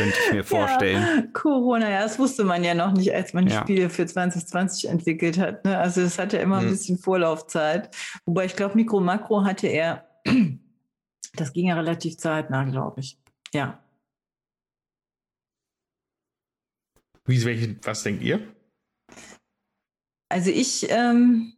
Könnte ich mir [LAUGHS] vorstellen. Ja, Corona, ja, das wusste man ja noch nicht, als man die ja. Spiele für 2020 entwickelt hat. Ne? Also es hatte immer ein mhm. bisschen Vorlaufzeit. Wobei ich glaube, Mikro Makro hatte er, [CLEARS THROAT] das ging ja relativ zeitnah, glaube ich. Ja. Wie, welche, was denkt ihr? Also ich, ähm,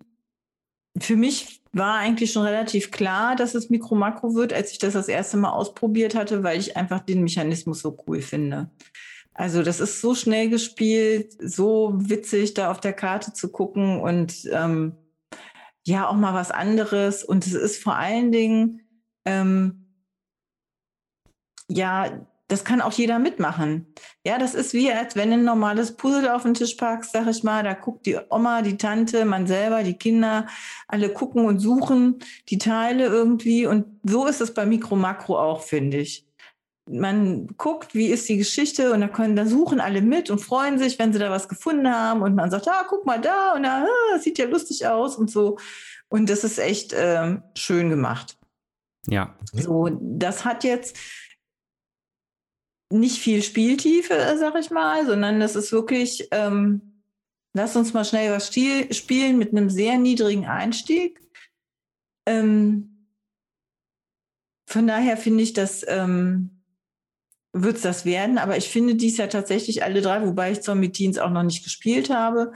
für mich war eigentlich schon relativ klar, dass es Mikro-Makro wird, als ich das das erste Mal ausprobiert hatte, weil ich einfach den Mechanismus so cool finde. Also das ist so schnell gespielt, so witzig, da auf der Karte zu gucken und ähm, ja auch mal was anderes. Und es ist vor allen Dingen ähm, ja das kann auch jeder mitmachen. Ja, das ist wie, als wenn ein normales Puzzle auf den Tisch packst, sag ich mal, da guckt die Oma, die Tante, man selber, die Kinder, alle gucken und suchen die Teile irgendwie. Und so ist es bei Mikro Makro auch, finde ich. Man guckt, wie ist die Geschichte und da können, da suchen alle mit und freuen sich, wenn sie da was gefunden haben und man sagt, ah, guck mal da und da, ah, sieht ja lustig aus und so. Und das ist echt ähm, schön gemacht. Ja. So, das hat jetzt, nicht viel Spieltiefe, sag ich mal, sondern das ist wirklich, ähm, lass uns mal schnell was spielen mit einem sehr niedrigen Einstieg. Ähm, von daher finde ich, dass ähm, wird es das werden, aber ich finde dies ja tatsächlich alle drei, wobei ich Zombie Teens auch noch nicht gespielt habe.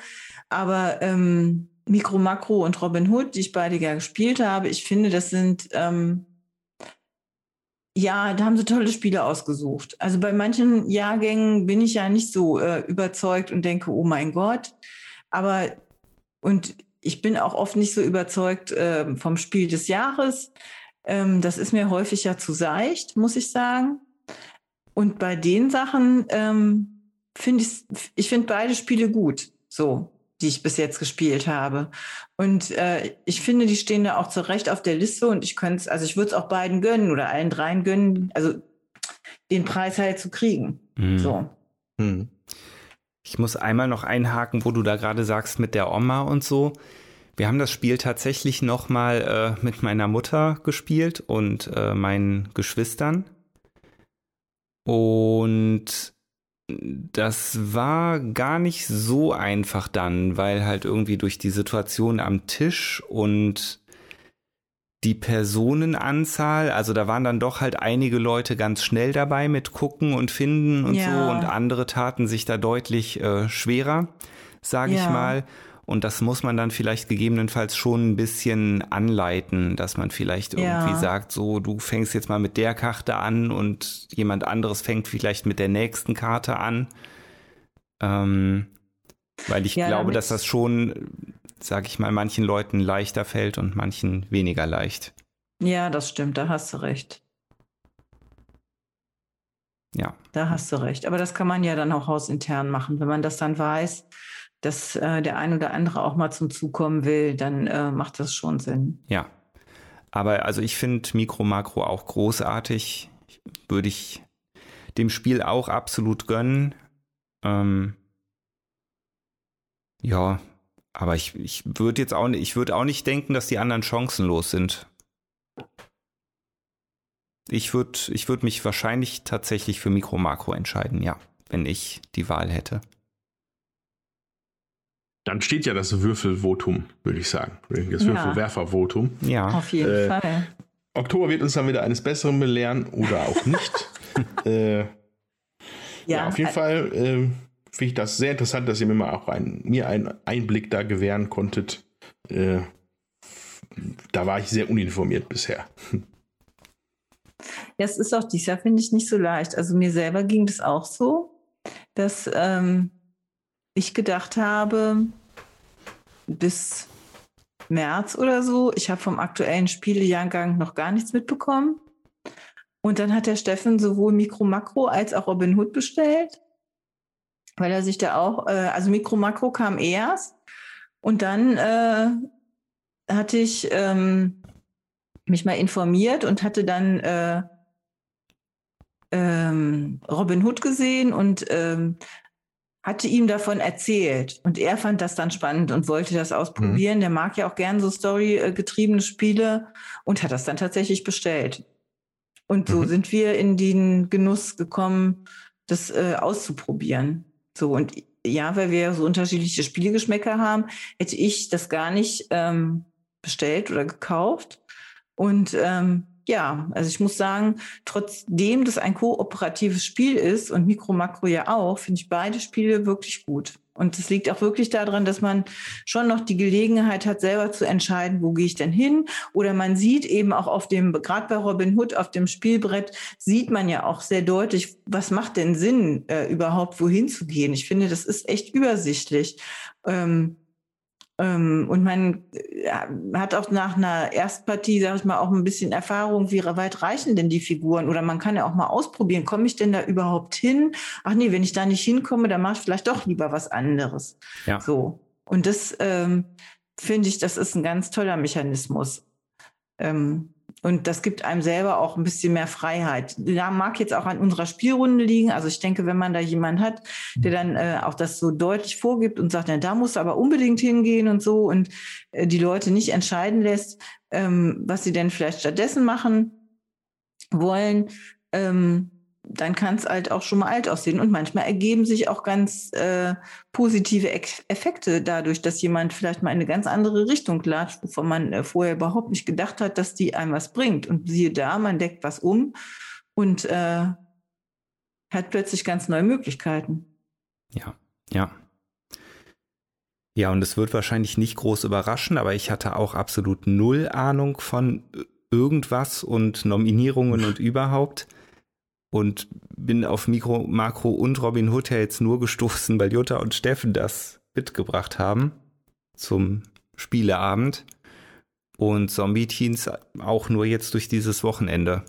Aber ähm, Mikro Makro und Robin Hood, die ich beide ja gespielt habe, ich finde, das sind ähm, ja, da haben sie tolle Spiele ausgesucht. Also bei manchen Jahrgängen bin ich ja nicht so äh, überzeugt und denke, oh mein Gott. Aber und ich bin auch oft nicht so überzeugt äh, vom Spiel des Jahres. Ähm, das ist mir häufig ja zu seicht, muss ich sagen. Und bei den Sachen ähm, finde ich, ich finde beide Spiele gut. So die ich bis jetzt gespielt habe. Und äh, ich finde, die stehen da auch zu Recht auf der Liste und ich könnte es, also ich würde es auch beiden gönnen oder allen dreien gönnen, also den Preis halt zu kriegen. Mhm. So. Mhm. Ich muss einmal noch einhaken, wo du da gerade sagst mit der Oma und so. Wir haben das Spiel tatsächlich noch mal äh, mit meiner Mutter gespielt und äh, meinen Geschwistern. Und das war gar nicht so einfach dann, weil halt irgendwie durch die Situation am Tisch und die Personenanzahl, also da waren dann doch halt einige Leute ganz schnell dabei mit gucken und finden und ja. so und andere taten sich da deutlich äh, schwerer, sage ja. ich mal. Und das muss man dann vielleicht gegebenenfalls schon ein bisschen anleiten, dass man vielleicht irgendwie ja. sagt, so, du fängst jetzt mal mit der Karte an und jemand anderes fängt vielleicht mit der nächsten Karte an. Ähm, weil ich ja, glaube, dass das schon, sag ich mal, manchen Leuten leichter fällt und manchen weniger leicht. Ja, das stimmt, da hast du recht. Ja. Da hast du recht. Aber das kann man ja dann auch hausintern machen, wenn man das dann weiß dass äh, der ein oder andere auch mal zum Zug kommen will, dann äh, macht das schon Sinn. Ja. Aber also ich finde Mikro Makro auch großartig. Würde ich dem Spiel auch absolut gönnen. Ähm, ja, aber ich, ich würde jetzt auch nicht, ich würde auch nicht denken, dass die anderen chancenlos sind. Ich würde ich würd mich wahrscheinlich tatsächlich für Mikro Makro entscheiden, ja, wenn ich die Wahl hätte. Dann steht ja das Würfelvotum, würde ich sagen. Das ja. Würfelwerfervotum. Ja, auf jeden äh, Fall. Oktober wird uns dann wieder eines Besseren belehren oder auch nicht. [LAUGHS] äh, ja, ja, auf jeden Fall äh, finde ich das sehr interessant, dass ihr mir mal auch ein, mir einen Einblick da gewähren konntet. Äh, da war ich sehr uninformiert bisher. Ja, es ist auch dieses Jahr, finde ich, nicht so leicht. Also mir selber ging das auch so, dass ähm, ich gedacht habe, bis März oder so, ich habe vom aktuellen Spielejahrgang noch gar nichts mitbekommen. Und dann hat der Steffen sowohl Mikro Makro als auch Robin Hood bestellt, weil er sich da auch, äh, also Mikro Makro kam erst. Und dann äh, hatte ich ähm, mich mal informiert und hatte dann äh, ähm, Robin Hood gesehen und ähm, hatte ihm davon erzählt und er fand das dann spannend und wollte das ausprobieren. Mhm. Der mag ja auch gern so storygetriebene Spiele und hat das dann tatsächlich bestellt. Und so mhm. sind wir in den Genuss gekommen, das äh, auszuprobieren. So und ja, weil wir so unterschiedliche Spielegeschmäcker haben, hätte ich das gar nicht ähm, bestellt oder gekauft. Und ähm, ja, also ich muss sagen, trotzdem das ein kooperatives Spiel ist und Mikro Makro ja auch, finde ich beide Spiele wirklich gut. Und es liegt auch wirklich daran, dass man schon noch die Gelegenheit hat, selber zu entscheiden, wo gehe ich denn hin? Oder man sieht eben auch auf dem, gerade bei Robin Hood auf dem Spielbrett, sieht man ja auch sehr deutlich, was macht denn Sinn, äh, überhaupt wohin zu gehen. Ich finde, das ist echt übersichtlich. Ähm, und man äh, hat auch nach einer Erstpartie, sag ich mal, auch ein bisschen Erfahrung, wie weit reichen denn die Figuren? Oder man kann ja auch mal ausprobieren, komme ich denn da überhaupt hin? Ach nee, wenn ich da nicht hinkomme, dann mache ich vielleicht doch lieber was anderes. Ja. So. Und das ähm, finde ich, das ist ein ganz toller Mechanismus. Ähm, und das gibt einem selber auch ein bisschen mehr Freiheit. Da mag jetzt auch an unserer Spielrunde liegen. Also ich denke, wenn man da jemanden hat, der dann äh, auch das so deutlich vorgibt und sagt, na, da muss aber unbedingt hingehen und so und äh, die Leute nicht entscheiden lässt, ähm, was sie denn vielleicht stattdessen machen wollen, ähm, dann kann es halt auch schon mal alt aussehen. Und manchmal ergeben sich auch ganz äh, positive Effekte dadurch, dass jemand vielleicht mal in eine ganz andere Richtung latscht, wovon man äh, vorher überhaupt nicht gedacht hat, dass die einem was bringt. Und siehe da, man deckt was um und äh, hat plötzlich ganz neue Möglichkeiten. Ja, ja. Ja, und es wird wahrscheinlich nicht groß überraschen, aber ich hatte auch absolut null Ahnung von irgendwas und Nominierungen und [LAUGHS] überhaupt und bin auf Mikro, Makro und Robin Hood jetzt nur gestoßen, weil Jutta und Steffen das mitgebracht haben zum Spieleabend und Zombie Teens auch nur jetzt durch dieses Wochenende.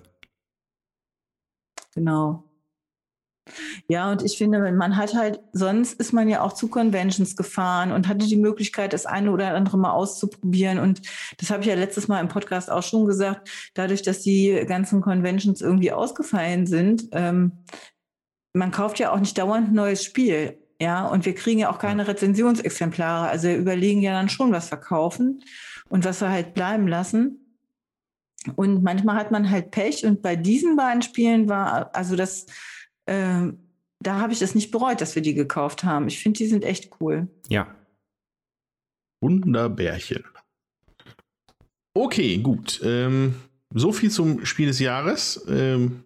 Genau. Ja, und ich finde, man hat halt, sonst ist man ja auch zu Conventions gefahren und hatte die Möglichkeit, das eine oder andere mal auszuprobieren. Und das habe ich ja letztes Mal im Podcast auch schon gesagt, dadurch, dass die ganzen Conventions irgendwie ausgefallen sind, ähm, man kauft ja auch nicht dauernd ein neues Spiel. Ja, und wir kriegen ja auch keine Rezensionsexemplare. Also wir überlegen ja dann schon, was verkaufen und was wir halt bleiben lassen. Und manchmal hat man halt Pech. Und bei diesen beiden Spielen war, also das, ähm, da habe ich es nicht bereut, dass wir die gekauft haben. Ich finde, die sind echt cool. Ja. Wunderbärchen. Okay, gut. Ähm, so viel zum Spiel des Jahres. Ähm,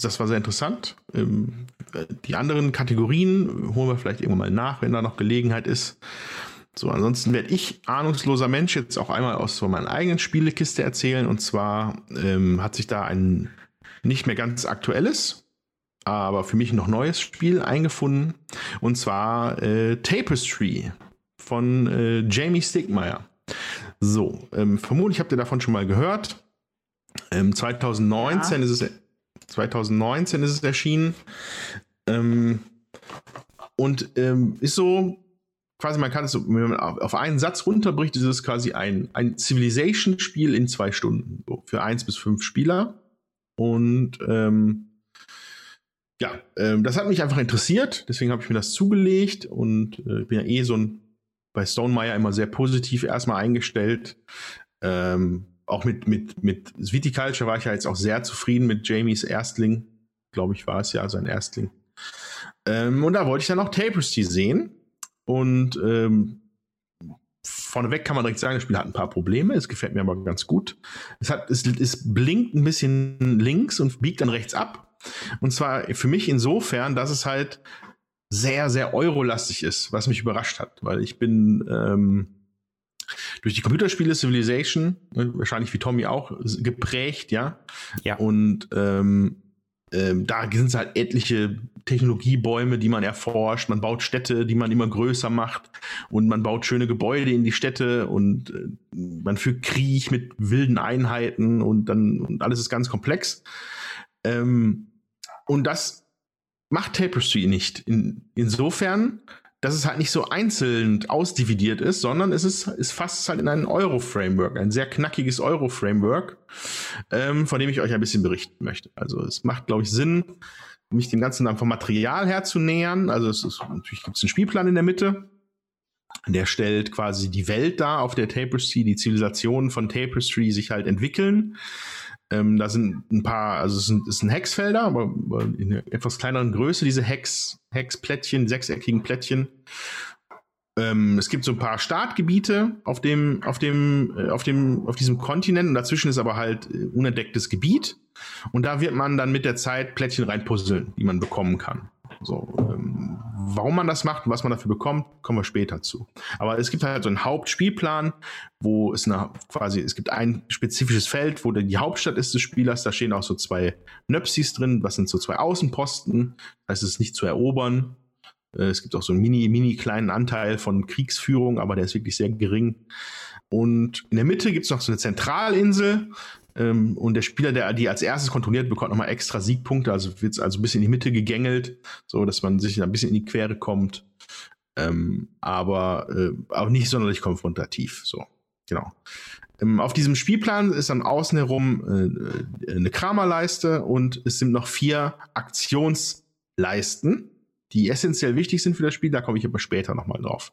das war sehr interessant. Ähm, die anderen Kategorien holen wir vielleicht irgendwann mal nach, wenn da noch Gelegenheit ist. So, ansonsten werde ich, ahnungsloser Mensch, jetzt auch einmal aus so meiner eigenen Spielekiste erzählen. Und zwar ähm, hat sich da ein nicht mehr ganz aktuelles, aber für mich noch neues Spiel eingefunden. Und zwar äh, Tapestry von äh, Jamie Stigmeyer. So, ähm, vermutlich habt ihr davon schon mal gehört. Ähm, 2019 ja. ist es 2019 ist es erschienen. Ähm, und ähm, ist so quasi, man kann es so, wenn man auf einen Satz runterbricht, ist es quasi ein, ein Civilization-Spiel in zwei Stunden. So, für eins bis fünf Spieler. Und ähm, ja, ähm, das hat mich einfach interessiert, deswegen habe ich mir das zugelegt und äh, bin ja eh so ein bei Stonemeyer immer sehr positiv erstmal eingestellt. Ähm, auch mit, mit, mit Viticulture war ich ja jetzt auch sehr zufrieden mit Jamies Erstling. Glaube ich, war es ja sein Erstling. Ähm, und da wollte ich dann auch Tapestry sehen. Und ähm, vorneweg kann man direkt sagen, das Spiel hat ein paar Probleme. Es gefällt mir aber ganz gut. Es, hat, es, es blinkt ein bisschen links und biegt dann rechts ab. Und zwar für mich insofern, dass es halt sehr, sehr eurolastig ist, was mich überrascht hat, weil ich bin ähm, durch die Computerspiele Civilization, ne, wahrscheinlich wie Tommy auch, geprägt, ja. Ja. Und ähm, ähm, da sind es halt etliche Technologiebäume, die man erforscht. Man baut Städte, die man immer größer macht. Und man baut schöne Gebäude in die Städte und äh, man führt Krieg mit wilden Einheiten und dann und alles ist ganz komplex. Ähm, und das macht Tapestry nicht. In, insofern dass es halt nicht so einzeln ausdividiert ist, sondern es ist, es fasst halt in ein Euro-Framework, ein sehr knackiges Euro-Framework, ähm, von dem ich euch ein bisschen berichten möchte. Also es macht, glaube ich, Sinn, mich dem Ganzen dann vom Material her zu nähern. Also es ist, natürlich gibt es einen Spielplan in der Mitte. Der stellt quasi die Welt dar, auf der Tapestry, die Zivilisationen von Tapestry sich halt entwickeln. Ähm, da sind ein paar, also es sind, es sind Hexfelder, aber in einer etwas kleineren Größe, diese Hex, Hexplättchen, sechseckigen Plättchen. Ähm, es gibt so ein paar Startgebiete auf dem, auf dem, äh, auf dem, auf diesem Kontinent und dazwischen ist aber halt äh, unentdecktes Gebiet. Und da wird man dann mit der Zeit Plättchen reinpuzzeln, die man bekommen kann. So, ähm, warum man das macht und was man dafür bekommt, kommen wir später zu. Aber es gibt halt so einen Hauptspielplan, wo es eine, quasi, es gibt ein spezifisches Feld, wo die Hauptstadt ist des Spielers. Da stehen auch so zwei Nöpsis drin, was sind so zwei Außenposten. Das heißt, es ist nicht zu erobern. Äh, es gibt auch so einen mini, mini kleinen Anteil von Kriegsführung, aber der ist wirklich sehr gering. Und in der Mitte gibt es noch so eine Zentralinsel. Ähm, und der Spieler, der die als erstes kontrolliert, bekommt nochmal extra Siegpunkte. Also wird es also ein bisschen in die Mitte gegängelt, so dass man sich ein bisschen in die Quere kommt. Ähm, aber äh, auch nicht sonderlich konfrontativ. So, genau. Ähm, auf diesem Spielplan ist dann außen herum äh, eine Kramerleiste und es sind noch vier Aktionsleisten, die essentiell wichtig sind für das Spiel. Da komme ich aber später nochmal drauf.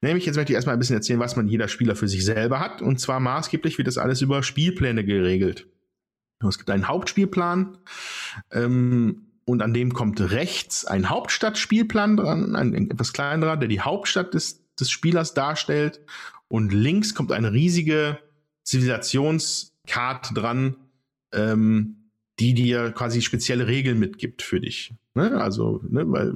Nämlich, jetzt möchte ich erstmal ein bisschen erzählen, was man jeder Spieler für sich selber hat. Und zwar maßgeblich wird das alles über Spielpläne geregelt. Es gibt einen Hauptspielplan ähm, und an dem kommt rechts ein Hauptstadtspielplan dran, ein, ein etwas kleinerer, der die Hauptstadt des, des Spielers darstellt. Und links kommt eine riesige Zivilisationskarte dran, ähm, die dir quasi spezielle Regeln mitgibt für dich. Ne? Also, ne, weil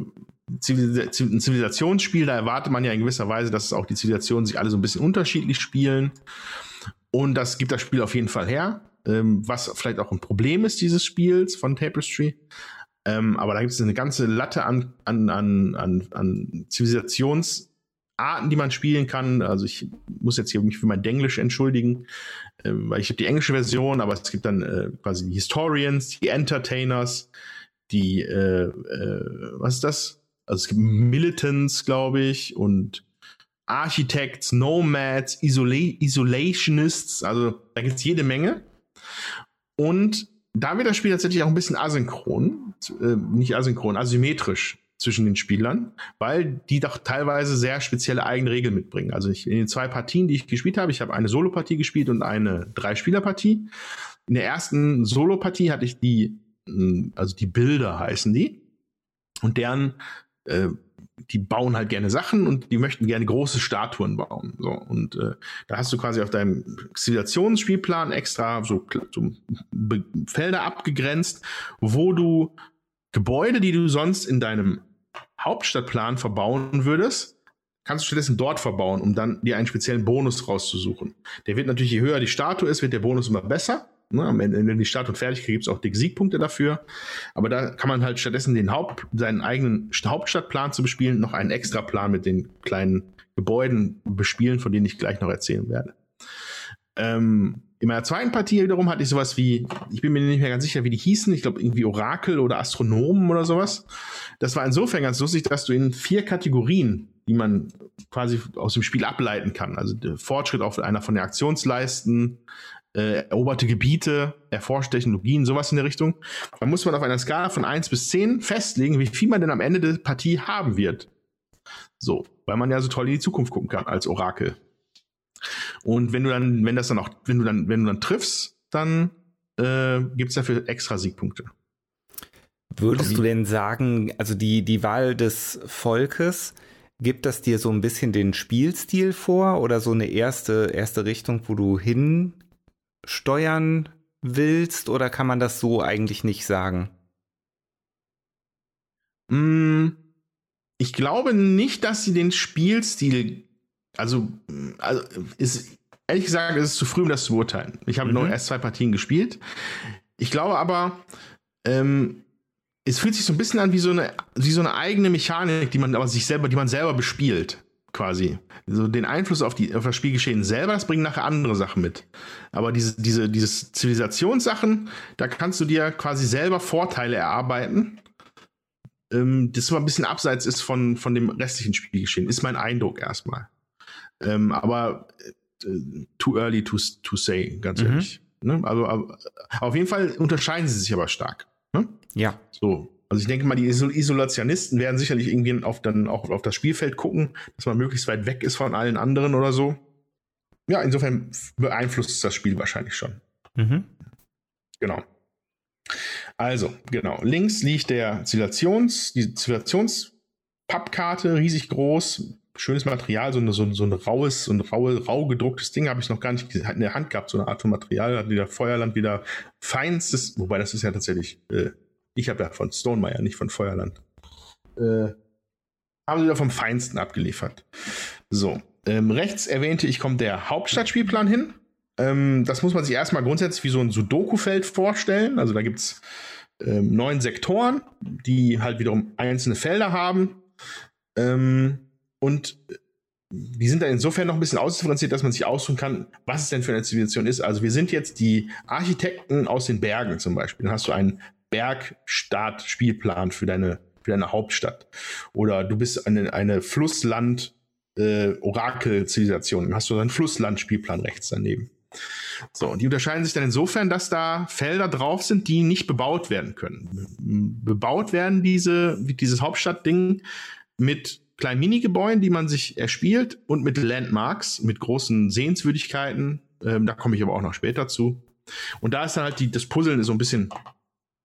ein Zivilisationsspiel, da erwartet man ja in gewisser Weise, dass auch die Zivilisationen sich alle so ein bisschen unterschiedlich spielen. Und das gibt das Spiel auf jeden Fall her. Ähm, was vielleicht auch ein Problem ist dieses Spiels von Tapestry. Ähm, aber da gibt es eine ganze Latte an, an, an, an, an Zivilisationsarten, die man spielen kann. Also ich muss jetzt hier mich für mein Denglisch entschuldigen, äh, weil ich habe die englische Version, aber es gibt dann äh, quasi die Historians, die Entertainers, die, äh, äh was ist das? Also es gibt Militants, glaube ich, und Architects, Nomads, Isola Isolationists, also da gibt es jede Menge. Und da wird das Spiel tatsächlich auch ein bisschen asynchron, äh, nicht asynchron, asymmetrisch zwischen den Spielern, weil die doch teilweise sehr spezielle eigene Regeln mitbringen. Also ich, in den zwei Partien, die ich gespielt habe, ich habe eine Solo-Partie gespielt und eine Drei-Spieler-Partie. In der ersten Solo-Partie hatte ich die, hm, also die Bilder heißen die. Und deren äh, die bauen halt gerne Sachen und die möchten gerne große Statuen bauen. So, und äh, da hast du quasi auf deinem Zivilisationsspielplan extra so, so Felder abgegrenzt, wo du Gebäude, die du sonst in deinem Hauptstadtplan verbauen würdest, kannst du stattdessen dort verbauen, um dann dir einen speziellen Bonus rauszusuchen. Der wird natürlich, je höher die Statue ist, wird der Bonus immer besser. Ne, wenn die Statue fertig ist, gibt es auch dicke Siegpunkte dafür. Aber da kann man halt stattdessen den Haupt, seinen eigenen Hauptstadtplan zu bespielen, noch einen extra Plan mit den kleinen Gebäuden bespielen, von denen ich gleich noch erzählen werde. Ähm, in meiner zweiten Partie wiederum hatte ich sowas wie, ich bin mir nicht mehr ganz sicher, wie die hießen, ich glaube irgendwie Orakel oder Astronomen oder sowas. Das war insofern ganz lustig, dass du in vier Kategorien, die man quasi aus dem Spiel ableiten kann, also Fortschritt auf einer von den Aktionsleisten, äh, eroberte Gebiete, erforscht Technologien, sowas in der Richtung. Da muss man auf einer Skala von 1 bis 10 festlegen, wie viel man denn am Ende der Partie haben wird. So, weil man ja so toll in die Zukunft gucken kann als Orakel. Und wenn du dann, wenn das dann auch, wenn du dann, wenn du dann triffst, dann äh, gibt es dafür extra Siegpunkte. Würdest du denn sagen, also die, die Wahl des Volkes, gibt das dir so ein bisschen den Spielstil vor oder so eine erste, erste Richtung, wo du hin steuern willst oder kann man das so eigentlich nicht sagen? Mm, ich glaube nicht, dass sie den Spielstil, also, also ist, ehrlich gesagt, ist es zu früh, um das zu beurteilen. Ich habe mhm. nur erst zwei Partien gespielt. Ich glaube aber, ähm, es fühlt sich so ein bisschen an wie so eine, wie so eine eigene Mechanik, die man aber sich selber, die man selber bespielt quasi. So den Einfluss auf, die, auf das Spielgeschehen selber, das bringen nachher andere Sachen mit. Aber diese, diese, diese Zivilisationssachen, da kannst du dir quasi selber Vorteile erarbeiten. Ähm, das aber ein bisschen abseits ist von, von dem restlichen Spielgeschehen, ist mein Eindruck erstmal. Ähm, aber äh, too early to, to say, ganz mhm. ehrlich. Ne? Also, aber, auf jeden Fall unterscheiden sie sich aber stark. Ne? Ja. So, also ich denke mal, die Isolationisten werden sicherlich irgendwie auf, dann auch auf das Spielfeld gucken, dass man möglichst weit weg ist von allen anderen oder so. Ja, insofern beeinflusst das Spiel wahrscheinlich schon. Mhm. Genau. Also, genau. Links liegt der Zivilisations, die Zivilisationspappkarte, riesig groß, schönes Material, so, eine, so, so ein raues, so ein raue, rau gedrucktes Ding habe ich noch gar nicht in der Hand gehabt, so eine Art von Material, hat wieder Feuerland, wieder feinstes, wobei das ist ja tatsächlich äh, ich habe ja von Stonemeyer, nicht von Feuerland. Äh, haben sie da vom Feinsten abgeliefert. So, ähm, rechts erwähnte ich, kommt der Hauptstadtspielplan hin. Ähm, das muss man sich erstmal grundsätzlich wie so ein Sudoku-Feld vorstellen. Also da gibt es ähm, neun Sektoren, die halt wiederum einzelne Felder haben. Ähm, und die sind dann insofern noch ein bisschen ausdifferenziert, dass man sich aussuchen kann, was es denn für eine Zivilisation ist. Also wir sind jetzt die Architekten aus den Bergen zum Beispiel. Dann hast du einen Bergstaat-Spielplan für deine, für deine Hauptstadt. Oder du bist eine, eine Flussland- äh, Orakel-Zivilisation. Dann hast du einen Flussland-Spielplan rechts daneben. So, und die unterscheiden sich dann insofern, dass da Felder drauf sind, die nicht bebaut werden können. Bebaut werden diese, dieses Hauptstadtding mit kleinen Minigebäuden, die man sich erspielt und mit Landmarks, mit großen Sehenswürdigkeiten. Ähm, da komme ich aber auch noch später zu. Und da ist dann halt die, das Puzzeln so ein bisschen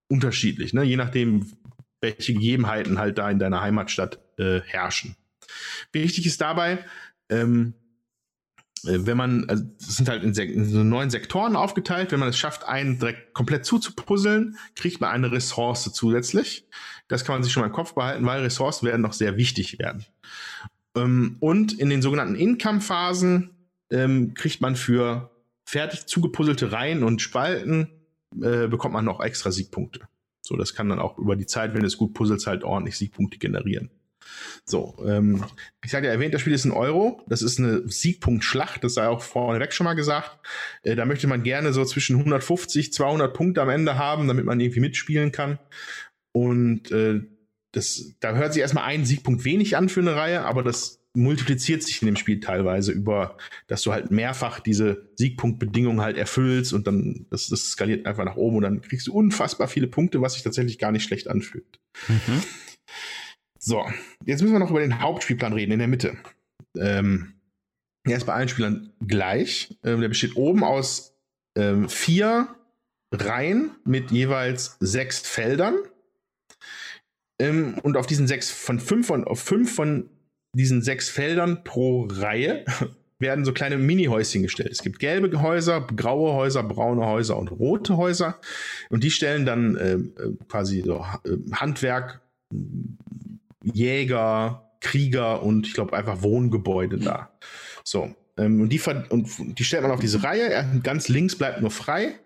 unterschiedlich, ne? je nachdem, welche Gegebenheiten halt da in deiner Heimatstadt äh, herrschen. Wichtig ist dabei, ähm, äh, wenn man, also es sind halt in, in, so neun Sektoren aufgeteilt, wenn man es schafft, einen direkt komplett zuzupuzzeln, kriegt man eine Ressource zusätzlich. Das kann man sich schon mal im Kopf behalten, weil Ressourcen werden noch sehr wichtig werden. Ähm, und in den sogenannten Income-Phasen ähm, kriegt man für fertig zugepuzzelte Reihen und Spalten äh, bekommt man noch extra Siegpunkte. So, das kann dann auch über die Zeit, wenn es gut puzzelt, halt ordentlich Siegpunkte generieren. So, ähm, ich hatte ja erwähnt, das Spiel ist ein Euro. Das ist eine Siegpunktschlacht, das sei auch vorneweg schon mal gesagt. Äh, da möchte man gerne so zwischen 150, 200 Punkte am Ende haben, damit man irgendwie mitspielen kann. Und äh, das, da hört sich erstmal ein Siegpunkt wenig an für eine Reihe, aber das multipliziert sich in dem Spiel teilweise über, dass du halt mehrfach diese Siegpunktbedingungen halt erfüllst und dann das, das skaliert einfach nach oben und dann kriegst du unfassbar viele Punkte, was sich tatsächlich gar nicht schlecht anfühlt. Mhm. So, jetzt müssen wir noch über den Hauptspielplan reden, in der Mitte. Ähm, er ist bei allen Spielern gleich. Ähm, der besteht oben aus ähm, vier Reihen mit jeweils sechs Feldern. Ähm, und auf diesen sechs von fünf von auf fünf von diesen sechs Feldern pro Reihe [LAUGHS] werden so kleine Mini-Häuschen gestellt. Es gibt gelbe Häuser, graue Häuser, braune Häuser und rote Häuser. Und die stellen dann äh, äh quasi so äh, Handwerk, Jäger, Krieger und ich glaube einfach Wohngebäude da. So. Ähm, und, die, und die stellt man auf diese Reihe. Ganz links bleibt nur frei.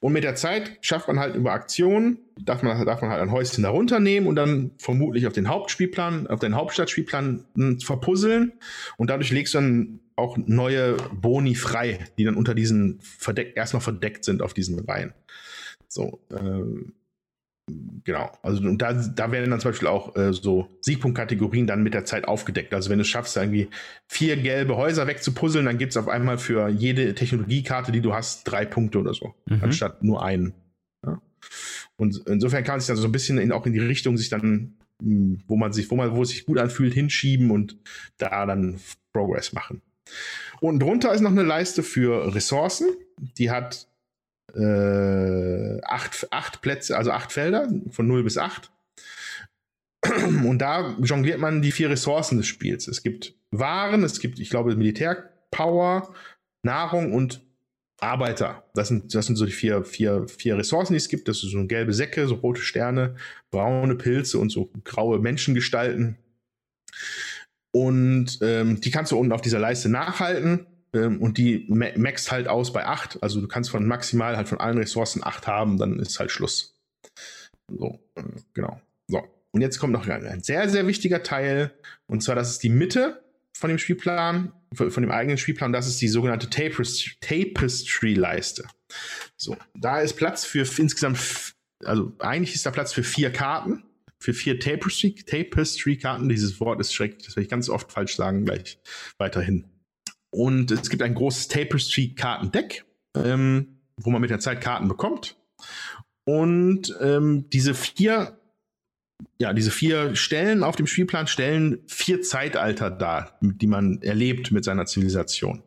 Und mit der Zeit schafft man halt über Aktionen, darf man, darf man halt ein Häuschen darunter nehmen und dann vermutlich auf den Hauptspielplan, auf den Hauptstadtspielplan hm, verpuzzeln. Und dadurch legst du dann auch neue Boni frei, die dann unter diesen verdeckt, erstmal verdeckt sind auf diesen Reihen. So, ähm, genau. Also und da, da werden dann zum Beispiel auch äh, so Siegpunktkategorien dann mit der Zeit aufgedeckt. Also wenn du es schaffst, irgendwie vier gelbe Häuser wegzupuzzeln, dann gibt es auf einmal für jede Technologiekarte, die du hast, drei Punkte oder so, mhm. anstatt nur einen. Ja? Und insofern kann man sich dann so ein bisschen in, auch in die Richtung sich dann, hm, wo man sich, wo man, wo es sich gut anfühlt, hinschieben und da dann Progress machen. Und drunter ist noch eine Leiste für Ressourcen. Die hat äh, acht, acht Plätze, also acht Felder von 0 bis 8. Und da jongliert man die vier Ressourcen des Spiels. Es gibt Waren, es gibt, ich glaube, Militärpower, Nahrung und Arbeiter. Das sind, das sind so die vier, vier, vier Ressourcen, die es gibt. Das sind so gelbe Säcke, so rote Sterne, braune Pilze und so graue Menschengestalten. Und ähm, die kannst du unten auf dieser Leiste nachhalten. Ähm, und die maxt halt aus bei 8. Also du kannst von maximal halt von allen Ressourcen 8 haben, dann ist halt Schluss. So, äh, genau. So. Und jetzt kommt noch ein sehr, sehr wichtiger Teil. Und zwar, das ist die Mitte von dem Spielplan, von dem eigenen Spielplan. Das ist die sogenannte Tapestry-Leiste. So, da ist Platz für insgesamt, also eigentlich ist da Platz für vier Karten für vier Tapestry-Karten. Tapestry Dieses Wort ist schrecklich, das werde ich ganz oft falsch sagen, gleich weiterhin. Und es gibt ein großes Tapestry-Kartendeck, ähm, wo man mit der Zeit Karten bekommt. Und ähm, diese vier, ja, diese vier Stellen auf dem Spielplan stellen vier Zeitalter dar, die man erlebt mit seiner Zivilisation.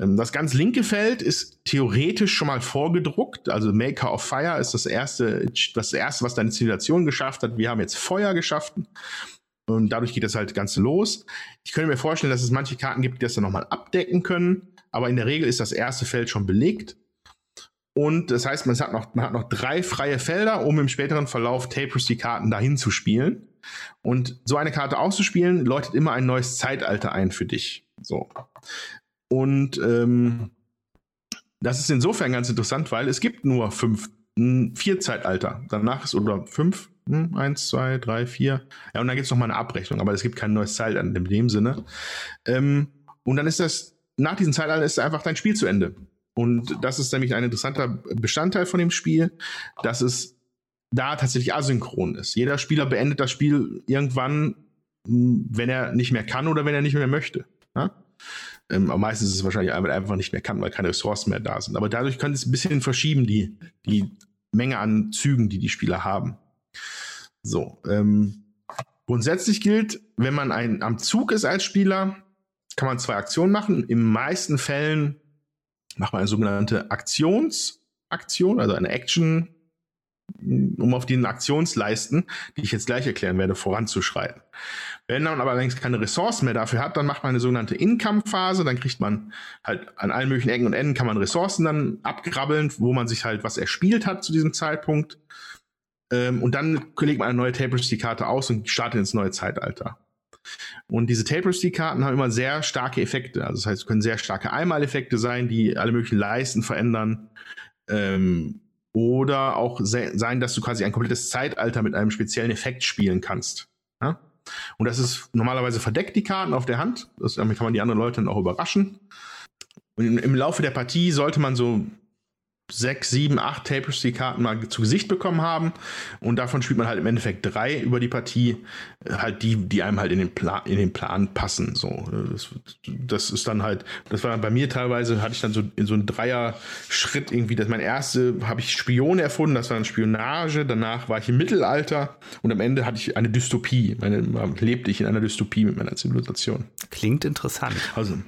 Ähm, das ganz linke Feld ist theoretisch schon mal vorgedruckt. Also Maker of Fire ist das erste, das erste, was deine Zivilisation geschafft hat. Wir haben jetzt Feuer geschafft. Und dadurch geht das halt ganz los. Ich könnte mir vorstellen, dass es manche Karten gibt, die das dann nochmal abdecken können. Aber in der Regel ist das erste Feld schon belegt. Und das heißt, man hat noch, man hat noch drei freie Felder, um im späteren Verlauf Tapestry-Karten dahin zu spielen. Und so eine Karte auszuspielen, läutet immer ein neues Zeitalter ein für dich. So. Und ähm, das ist insofern ganz interessant, weil es gibt nur fünf, vier Zeitalter. Danach ist, oder fünf, hm, eins, zwei, drei, vier. Ja, und dann gibt es noch mal eine Abrechnung, aber es gibt kein neues Zeitalter in dem Sinne. Ähm, und dann ist das, nach diesem Zeitalter ist einfach dein Spiel zu Ende. Und das ist nämlich ein interessanter Bestandteil von dem Spiel, dass es da tatsächlich asynchron ist. Jeder Spieler beendet das Spiel irgendwann, hm, wenn er nicht mehr kann oder wenn er nicht mehr möchte. Ja? Ähm, aber meistens ist es wahrscheinlich einfach nicht mehr kann, weil keine Ressourcen mehr da sind. Aber dadurch kann es ein bisschen verschieben, die, die Menge an Zügen, die die Spieler haben. So, ähm, grundsätzlich gilt, wenn man ein, am Zug ist als Spieler, kann man zwei Aktionen machen. In meisten Fällen macht man eine sogenannte Aktionsaktion, also eine Action, um auf den Aktionsleisten, die ich jetzt gleich erklären werde, voranzuschreiten. Wenn man aber allerdings keine Ressourcen mehr dafür hat, dann macht man eine sogenannte Income-Phase. Dann kriegt man halt an allen möglichen Ecken und Enden kann man Ressourcen dann abgrabbeln, wo man sich halt was erspielt hat zu diesem Zeitpunkt. Ähm, und dann legt man eine neue Tapestry-Karte aus und startet ins neue Zeitalter. Und diese Tapestry-Karten haben immer sehr starke Effekte. Also das heißt, es können sehr starke Einmaleffekte sein, die alle möglichen Leisten verändern. Ähm, oder auch se sein, dass du quasi ein komplettes Zeitalter mit einem speziellen Effekt spielen kannst. Ja? Und das ist normalerweise verdeckt, die Karten auf der Hand. Das, damit kann man die anderen Leute dann auch überraschen. Und im Laufe der Partie sollte man so sechs, sieben, acht Tapestry-Karten mal zu Gesicht bekommen haben. Und davon spielt man halt im Endeffekt drei über die Partie. Halt die, die einem halt in den Plan, in den Plan passen. So, das, das ist dann halt, das war dann bei mir teilweise, hatte ich dann so in so einen Dreier-Schritt irgendwie, das mein erste, habe ich Spione erfunden, das war dann Spionage. Danach war ich im Mittelalter und am Ende hatte ich eine Dystopie. Meine, lebte ich in einer Dystopie mit meiner Zivilisation. Klingt interessant. Also,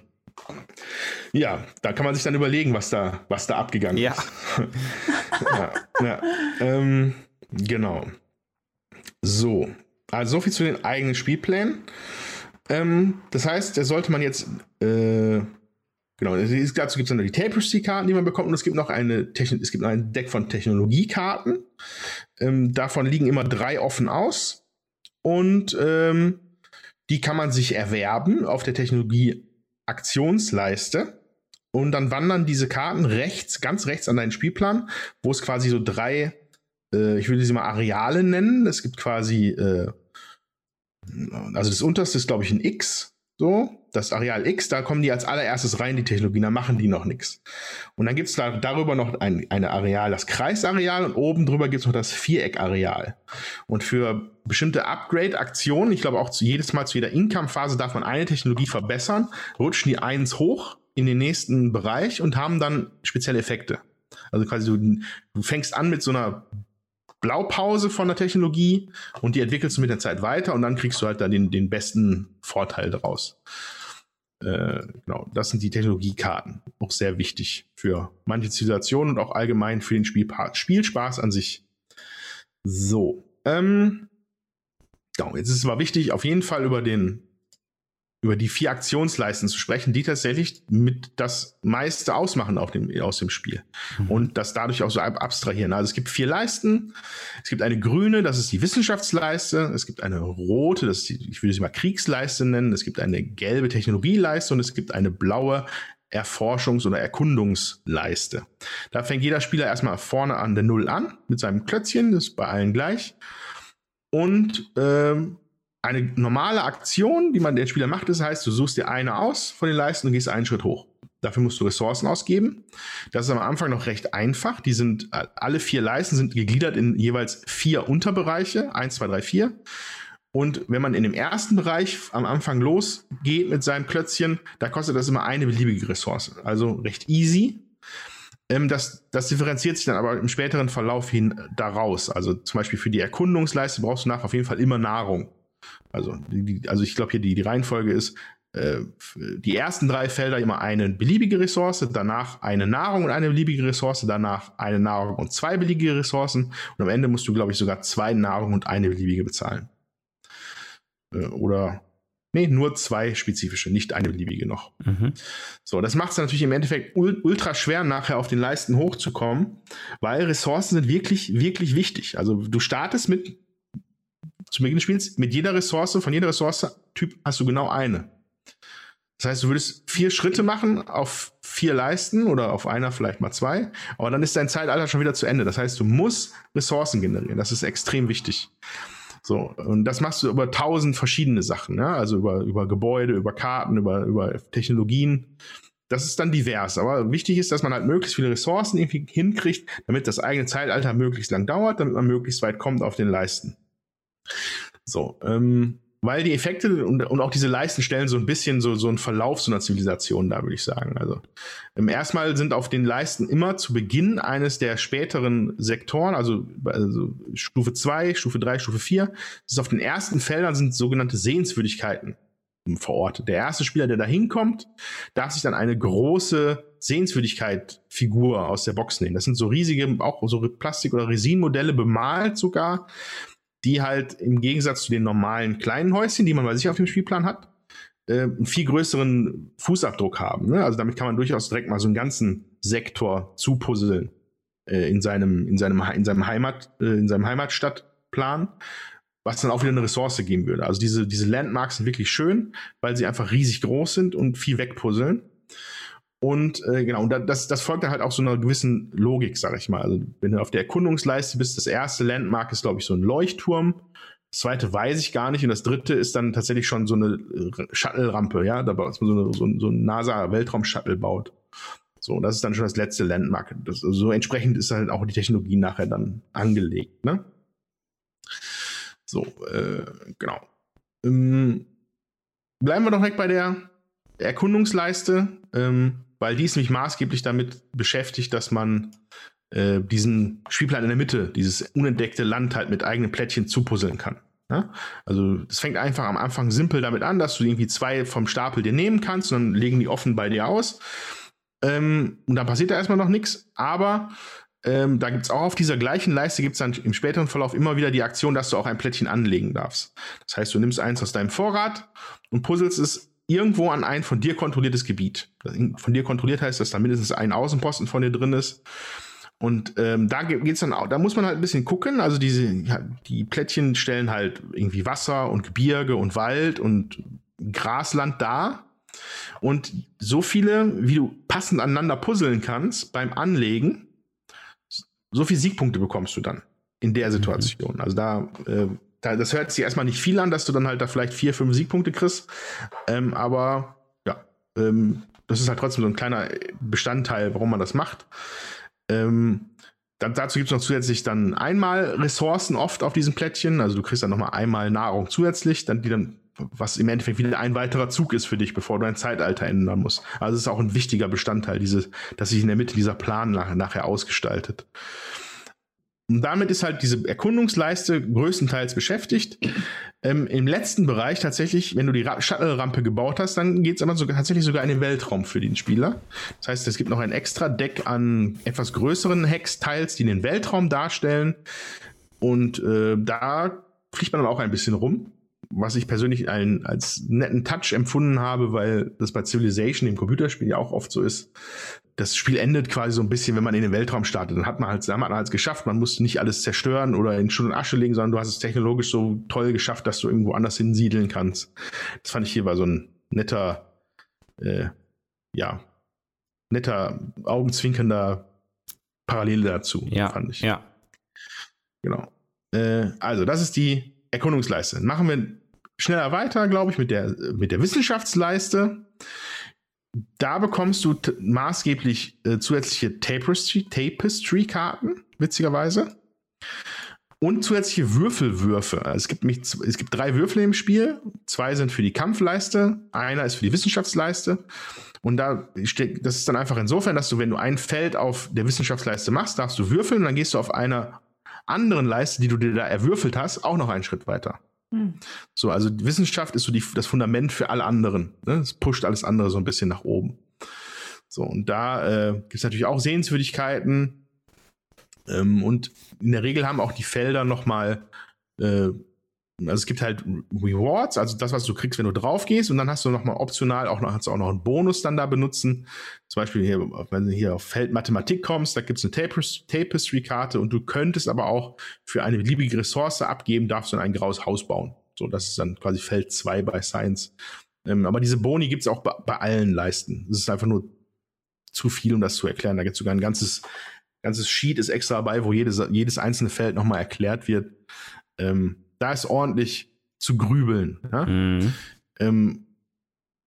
ja, da kann man sich dann überlegen, was da, was da abgegangen ja. ist. [LAUGHS] ja, ja. Ähm, genau. So, also so viel zu den eigenen Spielplänen. Ähm, das heißt, da sollte man jetzt, äh, genau, dazu gibt es noch die Tapestry-Karten, die man bekommt, und es gibt noch eine Techn es gibt noch ein Deck von Technologiekarten. Ähm, davon liegen immer drei offen aus. Und ähm, die kann man sich erwerben auf der Technologie-Aktionsleiste. Und dann wandern diese Karten rechts, ganz rechts an deinen Spielplan, wo es quasi so drei, äh, ich würde sie mal Areale nennen. Es gibt quasi, äh, also das unterste ist, glaube ich, ein X. So, das Areal X, da kommen die als allererstes rein, die Technologien, da machen die noch nichts. Und dann gibt es da, darüber noch ein eine Areal, das Kreisareal, und oben drüber gibt es noch das Viereckareal. Und für bestimmte Upgrade-Aktionen, ich glaube auch zu, jedes Mal zu jeder Income-Phase darf man eine Technologie verbessern, rutschen die eins hoch in den nächsten Bereich und haben dann spezielle Effekte. Also quasi du, du fängst an mit so einer Blaupause von der Technologie und die entwickelst du mit der Zeit weiter und dann kriegst du halt da den, den besten Vorteil daraus. Äh, genau, das sind die Technologiekarten. Auch sehr wichtig für manche Zivilisationen und auch allgemein für den Spielpart. Spielspaß an sich. So. Ähm, genau, jetzt ist es mal wichtig, auf jeden Fall über den über die vier Aktionsleisten zu sprechen, die tatsächlich mit das meiste ausmachen auf dem, aus dem Spiel. Mhm. Und das dadurch auch so abstrahieren. Also es gibt vier Leisten. Es gibt eine grüne, das ist die Wissenschaftsleiste. Es gibt eine rote, das ist die, ich würde sie mal Kriegsleiste nennen. Es gibt eine gelbe Technologieleiste und es gibt eine blaue Erforschungs- oder Erkundungsleiste. Da fängt jeder Spieler erstmal vorne an der Null an mit seinem Klötzchen, das ist bei allen gleich. Und ähm, eine normale Aktion, die man der Spieler macht, das heißt, du suchst dir eine aus von den Leisten und gehst einen Schritt hoch. Dafür musst du Ressourcen ausgeben. Das ist am Anfang noch recht einfach. Die sind, alle vier Leisten sind gegliedert in jeweils vier Unterbereiche. Eins, zwei, drei, vier. Und wenn man in dem ersten Bereich am Anfang losgeht mit seinem Klötzchen, da kostet das immer eine beliebige Ressource. Also recht easy. Ähm, das, das differenziert sich dann aber im späteren Verlauf hin daraus. Also zum Beispiel für die Erkundungsleiste brauchst du nach auf jeden Fall immer Nahrung. Also, die, also ich glaube hier die, die Reihenfolge ist, äh, die ersten drei Felder immer eine beliebige Ressource, danach eine Nahrung und eine beliebige Ressource, danach eine Nahrung und zwei beliebige Ressourcen und am Ende musst du, glaube ich, sogar zwei Nahrung und eine beliebige bezahlen. Äh, oder Nee, nur zwei spezifische, nicht eine beliebige noch. Mhm. So, das macht es natürlich im Endeffekt ultra schwer, nachher auf den Leisten hochzukommen, weil Ressourcen sind wirklich, wirklich wichtig. Also du startest mit zu Beginn des Spiels, mit jeder Ressource, von jeder Ressource-Typ hast du genau eine. Das heißt, du würdest vier Schritte machen auf vier Leisten oder auf einer vielleicht mal zwei, aber dann ist dein Zeitalter schon wieder zu Ende. Das heißt, du musst Ressourcen generieren. Das ist extrem wichtig. So, und das machst du über tausend verschiedene Sachen, ja? also über, über Gebäude, über Karten, über, über Technologien. Das ist dann divers, aber wichtig ist, dass man halt möglichst viele Ressourcen irgendwie hinkriegt, damit das eigene Zeitalter möglichst lang dauert, damit man möglichst weit kommt auf den Leisten. So, ähm, weil die Effekte und, und, auch diese Leisten stellen so ein bisschen so, so einen Verlauf so einer Zivilisation da, würde ich sagen. Also ähm, erstmal sind auf den Leisten immer zu Beginn eines der späteren Sektoren, also, also Stufe 2, Stufe 3, Stufe 4, ist auf den ersten Feldern sind sogenannte Sehenswürdigkeiten verortet. Der erste Spieler, der da hinkommt, darf sich dann eine große Sehenswürdigkeit-Figur aus der Box nehmen. Das sind so riesige, auch so Plastik- oder Resinmodelle bemalt sogar die halt im Gegensatz zu den normalen kleinen Häuschen, die man bei sich auf dem Spielplan hat, äh, einen viel größeren Fußabdruck haben. Ne? Also damit kann man durchaus direkt mal so einen ganzen Sektor zupuzzeln äh, in seinem in seinem in seinem Heimat äh, in seinem Heimatstadtplan, was dann auch wieder eine Ressource geben würde. Also diese diese Landmarks sind wirklich schön, weil sie einfach riesig groß sind und viel wegpuzzeln. Und äh, genau, und das, das folgt dann halt auch so einer gewissen Logik, sag ich mal. Also, wenn du auf der Erkundungsleiste bist, das erste Landmark ist, glaube ich, so ein Leuchtturm. Das zweite weiß ich gar nicht. Und das dritte ist dann tatsächlich schon so eine Shuttle-Rampe, ja, da baut man so, eine, so, so ein NASA-Weltraum-Shuttle baut. So, das ist dann schon das letzte Landmark. Das, also so entsprechend ist halt auch die Technologie nachher dann angelegt, ne? So, äh, genau. Ähm, bleiben wir doch direkt bei der Erkundungsleiste. Ähm, weil die ist nämlich maßgeblich damit beschäftigt, dass man äh, diesen Spielplan in der Mitte, dieses unentdeckte Land halt mit eigenen Plättchen zupuzzeln kann. Ja? Also es fängt einfach am Anfang simpel damit an, dass du irgendwie zwei vom Stapel dir nehmen kannst und dann legen die offen bei dir aus. Ähm, und dann passiert da erstmal noch nichts, aber ähm, da gibt es auch auf dieser gleichen Leiste gibt es dann im späteren Verlauf immer wieder die Aktion, dass du auch ein Plättchen anlegen darfst. Das heißt, du nimmst eins aus deinem Vorrat und puzzelst es irgendwo an ein von dir kontrolliertes Gebiet. Von dir kontrolliert heißt, dass da mindestens ein Außenposten von dir drin ist. Und ähm, da geht's dann auch, da muss man halt ein bisschen gucken. Also diese, ja, die Plättchen stellen halt irgendwie Wasser und Gebirge und Wald und Grasland dar. Und so viele, wie du passend aneinander puzzeln kannst beim Anlegen, so viele Siegpunkte bekommst du dann in der Situation. Mhm. Also da, äh, da, das hört sich erstmal nicht viel an, dass du dann halt da vielleicht vier, fünf Siegpunkte kriegst. Ähm, aber ja, ähm, das ist halt trotzdem so ein kleiner Bestandteil, warum man das macht. Ähm, dann, dazu gibt es noch zusätzlich dann einmal Ressourcen oft auf diesem Plättchen. Also du kriegst dann nochmal einmal Nahrung zusätzlich, dann, die dann, was im Endeffekt wieder ein weiterer Zug ist für dich, bevor du ein Zeitalter ändern musst. Also es ist auch ein wichtiger Bestandteil, diese, dass sich in der Mitte dieser Plan nach, nachher ausgestaltet. Und damit ist halt diese Erkundungsleiste größtenteils beschäftigt. Ähm, Im letzten Bereich tatsächlich, wenn du die Shuttle-Rampe gebaut hast, dann geht es aber sogar, tatsächlich sogar in den Weltraum für den Spieler. Das heißt, es gibt noch ein extra Deck an etwas größeren Hex-Teils, die den Weltraum darstellen. Und äh, da fliegt man dann auch ein bisschen rum was ich persönlich einen, als netten Touch empfunden habe, weil das bei Civilization, dem Computerspiel, ja auch oft so ist. Das Spiel endet quasi so ein bisschen, wenn man in den Weltraum startet. Dann hat man halt, dann hat man halt geschafft. Man musste nicht alles zerstören oder in Schutt und Asche legen, sondern du hast es technologisch so toll geschafft, dass du irgendwo anders hinsiedeln kannst. Das fand ich hier war so ein netter, äh, ja, netter, augenzwinkernder Parallele dazu, ja, fand ich. Ja. Genau. Äh, also, das ist die Erkundungsleiste. Machen wir schneller weiter, glaube ich, mit der, mit der Wissenschaftsleiste. Da bekommst du maßgeblich äh, zusätzliche Tapestry-Karten, witzigerweise. Und zusätzliche Würfelwürfe. Es, gibt mich, es gibt drei Würfel im Spiel. Zwei sind für die Kampfleiste, einer ist für die Wissenschaftsleiste. Und da das ist dann einfach insofern, dass du, wenn du ein Feld auf der Wissenschaftsleiste machst, darfst du würfeln und dann gehst du auf einer anderen Leiste, die du dir da erwürfelt hast, auch noch einen Schritt weiter. Hm. So, also Wissenschaft ist so die, das Fundament für alle anderen. Ne? Es pusht alles andere so ein bisschen nach oben. So, und da äh, gibt es natürlich auch Sehenswürdigkeiten. Ähm, und in der Regel haben auch die Felder nochmal äh, also es gibt halt Rewards, also das, was du kriegst, wenn du drauf gehst, und dann hast du nochmal optional auch noch, hast du auch noch einen Bonus dann da benutzen. Zum Beispiel hier, wenn du hier auf Feld Mathematik kommst, da gibt es eine Tapestry-Karte und du könntest aber auch für eine beliebige Ressource abgeben, darfst du ein graues Haus bauen. So, das ist dann quasi Feld 2 bei Science. Ähm, aber diese Boni gibt es auch bei, bei, allen Leisten. Es ist einfach nur zu viel, um das zu erklären. Da gibt es sogar ein ganzes, ganzes Sheet ist extra dabei, wo jedes, jedes einzelne Feld nochmal erklärt wird. Ähm, da ist ordentlich zu grübeln. Ja? Mhm. Ähm,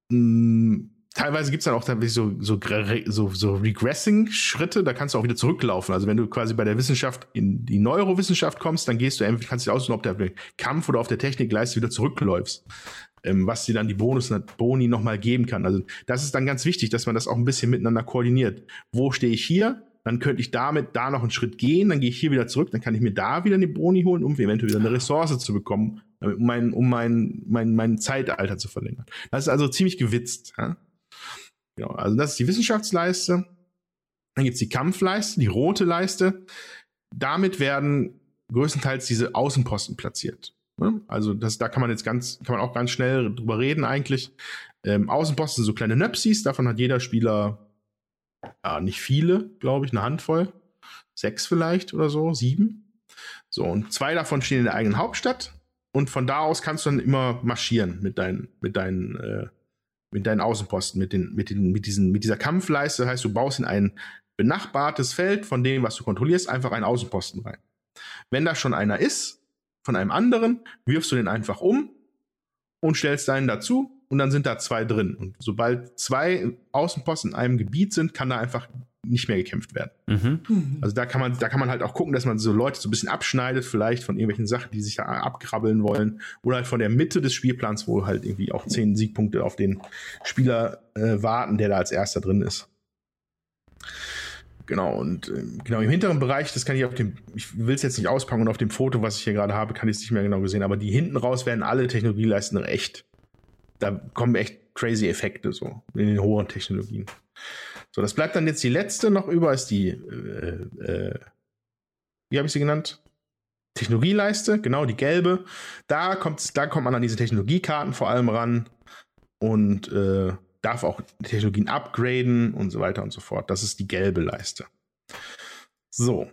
mh, teilweise gibt es dann auch so, so, so, so Regressing-Schritte, da kannst du auch wieder zurücklaufen. Also wenn du quasi bei der Wissenschaft in die Neurowissenschaft kommst, dann gehst du entweder kannst du aussuchen, ob der Kampf oder auf der Technikleiste wieder zurückläufst. Ähm, was dir dann die Bonus Boni nochmal geben kann. Also das ist dann ganz wichtig, dass man das auch ein bisschen miteinander koordiniert. Wo stehe ich hier? Dann könnte ich damit da noch einen Schritt gehen, dann gehe ich hier wieder zurück, dann kann ich mir da wieder eine Boni holen, um eventuell wieder eine Ressource zu bekommen, um mein, um mein, mein, mein Zeitalter zu verlängern. Das ist also ziemlich gewitzt. Ja? Genau, also das ist die Wissenschaftsleiste. Dann gibt es die Kampfleiste, die rote Leiste. Damit werden größtenteils diese Außenposten platziert. Also das, da kann man jetzt ganz, kann man auch ganz schnell drüber reden eigentlich. Ähm, Außenposten sind so kleine Nöpsis, davon hat jeder Spieler ja, nicht viele, glaube ich, eine Handvoll. Sechs vielleicht oder so, sieben. So, und zwei davon stehen in der eigenen Hauptstadt. Und von da aus kannst du dann immer marschieren mit deinen, mit deinen, äh, mit deinen Außenposten, mit, den, mit, den, mit, diesen, mit dieser Kampfleiste. Das heißt, du baust in ein benachbartes Feld von dem, was du kontrollierst, einfach einen Außenposten rein. Wenn da schon einer ist, von einem anderen, wirfst du den einfach um und stellst deinen dazu und dann sind da zwei drin. Und sobald zwei Außenposten in einem Gebiet sind, kann da einfach nicht mehr gekämpft werden. Mhm. Also da kann man, da kann man halt auch gucken, dass man so Leute so ein bisschen abschneidet, vielleicht von irgendwelchen Sachen, die sich da abkrabbeln wollen, oder halt von der Mitte des Spielplans, wo halt irgendwie auch zehn Siegpunkte auf den Spieler äh, warten, der da als erster drin ist. Genau, und äh, genau im hinteren Bereich, das kann ich auf dem, ich will es jetzt nicht auspacken und auf dem Foto, was ich hier gerade habe, kann ich es nicht mehr genau gesehen, aber die hinten raus werden alle Technologieleisten echt da kommen echt crazy Effekte so in den hohen Technologien. So, das bleibt dann jetzt die letzte noch über, ist die, äh, äh, wie habe ich sie genannt? Technologieleiste, genau, die gelbe. Da kommt, da kommt man an diese Technologiekarten vor allem ran und äh, darf auch Technologien upgraden und so weiter und so fort. Das ist die gelbe Leiste. So.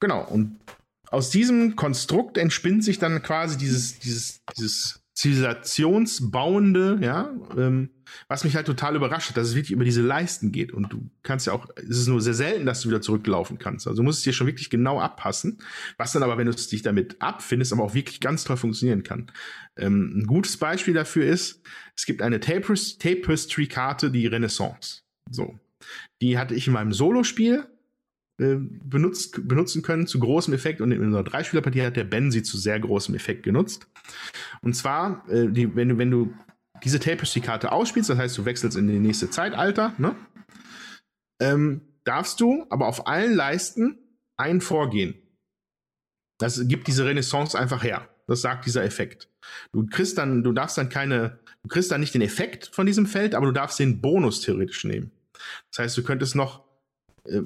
Genau. Und aus diesem Konstrukt entspinnt sich dann quasi dieses, dieses, dieses zivilisationsbauende, ja, ähm, was mich halt total überrascht hat, dass es wirklich über diese Leisten geht. Und du kannst ja auch, es ist nur sehr selten, dass du wieder zurücklaufen kannst. Also du musst es dir schon wirklich genau abpassen, was dann aber, wenn du es dich damit abfindest, aber auch wirklich ganz toll funktionieren kann. Ähm, ein gutes Beispiel dafür ist, es gibt eine Tapestry-Karte, die Renaissance. So. Die hatte ich in meinem Solo-Spiel äh, benutzt, benutzen können zu großem Effekt und in unserer Dreispielerpartie hat der Ben sie zu sehr großem Effekt genutzt. Und zwar, äh, die, wenn, du, wenn du diese Tapestry-Karte ausspielst, das heißt, du wechselst in die nächste Zeitalter, ne? ähm, darfst du aber auf allen Leisten ein Vorgehen. Das gibt diese Renaissance einfach her. Das sagt dieser Effekt. Du kriegst dann, du darfst dann keine, du kriegst dann nicht den Effekt von diesem Feld, aber du darfst den Bonus theoretisch nehmen. Das heißt, du könntest noch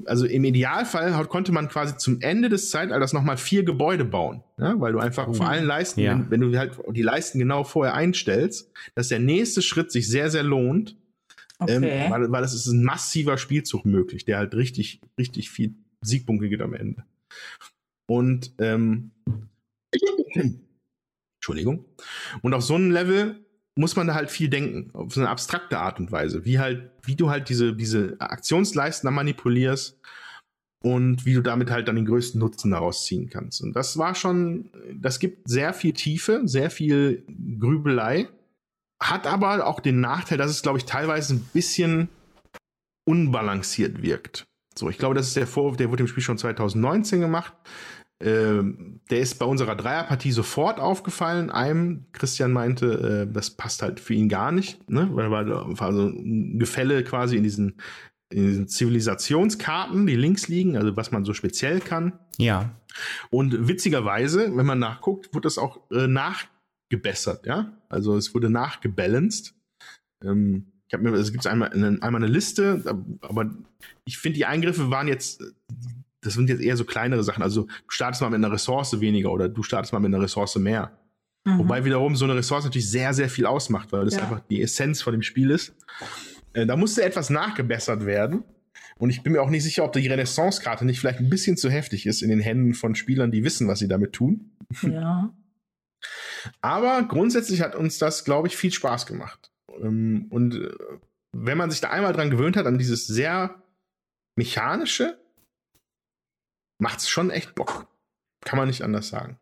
also im Idealfall konnte man quasi zum Ende des Zeitalters nochmal vier Gebäude bauen, ja? weil du einfach auf allen Leisten, ja. wenn, wenn, du halt die Leisten genau vorher einstellst, dass der nächste Schritt sich sehr, sehr lohnt, ähm, okay. ähm, weil, weil das ist ein massiver Spielzug möglich, der halt richtig, richtig viel Siegpunkte gibt am Ende. Und ähm, [CLEARS THROAT] Entschuldigung. Und auf so einem Level muss man da halt viel denken, auf so eine abstrakte Art und Weise, wie halt, wie du halt diese, diese Aktionsleisten manipulierst und wie du damit halt dann den größten Nutzen daraus ziehen kannst. Und das war schon, das gibt sehr viel Tiefe, sehr viel Grübelei, hat aber auch den Nachteil, dass es, glaube ich, teilweise ein bisschen unbalanciert wirkt. So, ich glaube, das ist der Vorwurf, der wurde im Spiel schon 2019 gemacht. Ähm, der ist bei unserer Dreierpartie sofort aufgefallen. Einem, Christian meinte, äh, das passt halt für ihn gar nicht, ne? weil war, war so ein Gefälle quasi in diesen, in diesen Zivilisationskarten, die links liegen, also was man so speziell kann. Ja. Und witzigerweise, wenn man nachguckt, wurde das auch äh, nachgebessert, ja. Also es wurde nachgebalanced. Ähm, ich habe mir, es gibt einmal, einmal eine Liste, aber ich finde, die Eingriffe waren jetzt das sind jetzt eher so kleinere Sachen. Also du startest mal mit einer Ressource weniger oder du startest mal mit einer Ressource mehr. Mhm. Wobei wiederum so eine Ressource natürlich sehr, sehr viel ausmacht, weil das ja. einfach die Essenz von dem Spiel ist. Äh, da musste etwas nachgebessert werden. Und ich bin mir auch nicht sicher, ob die Renaissance-Karte nicht vielleicht ein bisschen zu heftig ist in den Händen von Spielern, die wissen, was sie damit tun. Ja. [LAUGHS] Aber grundsätzlich hat uns das, glaube ich, viel Spaß gemacht. Ähm, und äh, wenn man sich da einmal dran gewöhnt hat, an dieses sehr mechanische, macht es schon echt Bock. Kann man nicht anders sagen.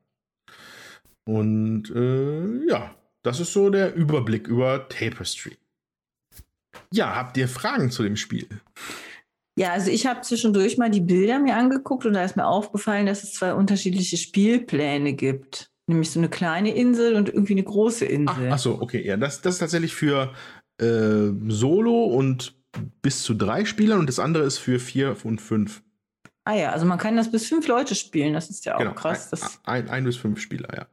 Und äh, ja, das ist so der Überblick über Tapestry. Ja, habt ihr Fragen zu dem Spiel? Ja, also ich habe zwischendurch mal die Bilder mir angeguckt und da ist mir aufgefallen, dass es zwei unterschiedliche Spielpläne gibt. Nämlich so eine kleine Insel und irgendwie eine große Insel. Ach, ach so, okay. Ja, das, das ist tatsächlich für äh, Solo und bis zu drei Spielern und das andere ist für vier und fünf. Ah ja, also man kann das bis fünf Leute spielen, das ist ja auch genau, krass. Ein, ein, ein, bis fünf Spieler, ja.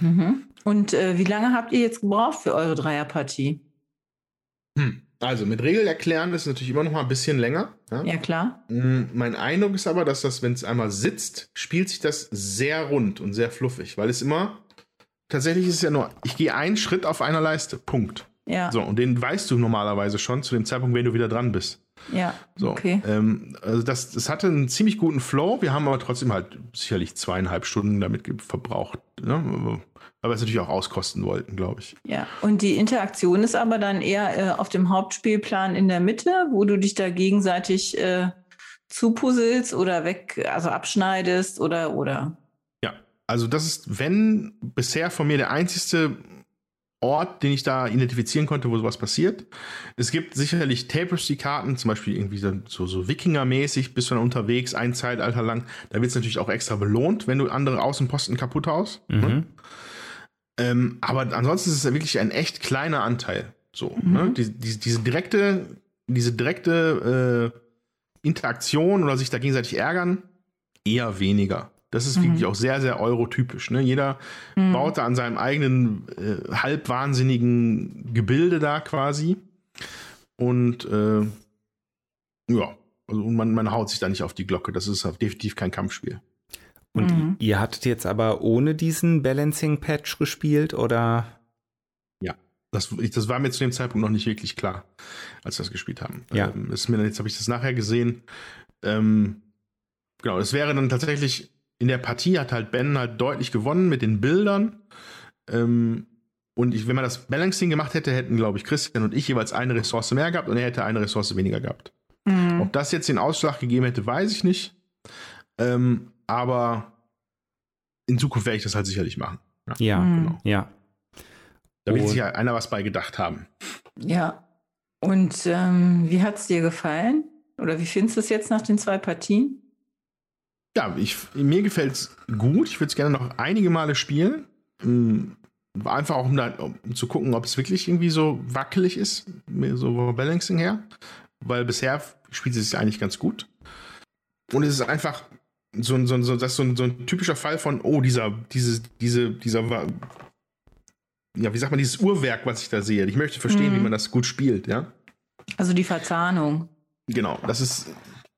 Mhm. Und äh, wie lange habt ihr jetzt gebraucht für eure Dreierpartie? Hm. Also mit Regel erklären ist natürlich immer noch mal ein bisschen länger. Ja, ja klar. Hm, mein Eindruck ist aber, dass das, wenn es einmal sitzt, spielt sich das sehr rund und sehr fluffig, weil es immer tatsächlich ist es ja nur, ich gehe einen Schritt auf einer Leiste, Punkt. Ja. So, und den weißt du normalerweise schon zu dem Zeitpunkt, wenn du wieder dran bist. Ja, so, okay. Ähm, also das, das hatte einen ziemlich guten Flow. Wir haben aber trotzdem halt sicherlich zweieinhalb Stunden damit verbraucht. Ne? Weil wir es natürlich auch auskosten wollten, glaube ich. Ja, und die Interaktion ist aber dann eher äh, auf dem Hauptspielplan in der Mitte, wo du dich da gegenseitig äh, zupuzzelst oder weg, also abschneidest oder, oder. Ja, also das ist, wenn bisher von mir der einzigste Ort, den ich da identifizieren konnte, wo sowas passiert. Es gibt sicherlich Tapestry-Karten, zum Beispiel irgendwie so, so Wikinger-mäßig, bist du dann unterwegs, ein Zeitalter lang. Da wird es natürlich auch extra belohnt, wenn du andere Außenposten kaputt haust. Ne? Mhm. Ne? Ähm, aber ansonsten ist es wirklich ein echt kleiner Anteil. So, mhm. ne? die, die, diese direkte, diese direkte äh, Interaktion oder sich da gegenseitig ärgern, eher weniger. Das ist mhm. wirklich auch sehr, sehr eurotypisch. Ne? Jeder mhm. baut da an seinem eigenen äh, halbwahnsinnigen Gebilde da quasi. Und äh, ja, also man, man haut sich da nicht auf die Glocke. Das ist definitiv kein Kampfspiel. Und mhm. ihr hattet jetzt aber ohne diesen Balancing-Patch gespielt, oder? Ja, das, das war mir zu dem Zeitpunkt noch nicht wirklich klar, als wir das gespielt haben. Ja. Ähm, ist mir jetzt habe ich das nachher gesehen. Ähm, genau, es wäre dann tatsächlich in der Partie hat halt Ben halt deutlich gewonnen mit den Bildern. Ähm, und ich, wenn man das Balancing gemacht hätte, hätten, glaube ich, Christian und ich jeweils eine Ressource mehr gehabt und er hätte eine Ressource weniger gehabt. Mhm. Ob das jetzt den Ausschlag gegeben hätte, weiß ich nicht. Ähm, aber in Zukunft werde ich das halt sicherlich machen. Ja, ja. Mhm. Genau. ja. Da wird sich ja einer was bei gedacht haben. Ja. Und ähm, wie hat es dir gefallen? Oder wie findest du es jetzt nach den zwei Partien? Ja, ich, mir gefällt es gut. Ich würde es gerne noch einige Male spielen. Hm, einfach auch, um, da, um zu gucken, ob es wirklich irgendwie so wackelig ist, so vom Balancing her. Weil bisher spielt es sich eigentlich ganz gut. Und es ist einfach so ein, so ein, so, das so ein, so ein typischer Fall von, oh, dieser, diese, diese, dieser, ja, wie sagt man, dieses Uhrwerk, was ich da sehe. Ich möchte verstehen, mhm. wie man das gut spielt, ja. Also die Verzahnung. Genau, das ist,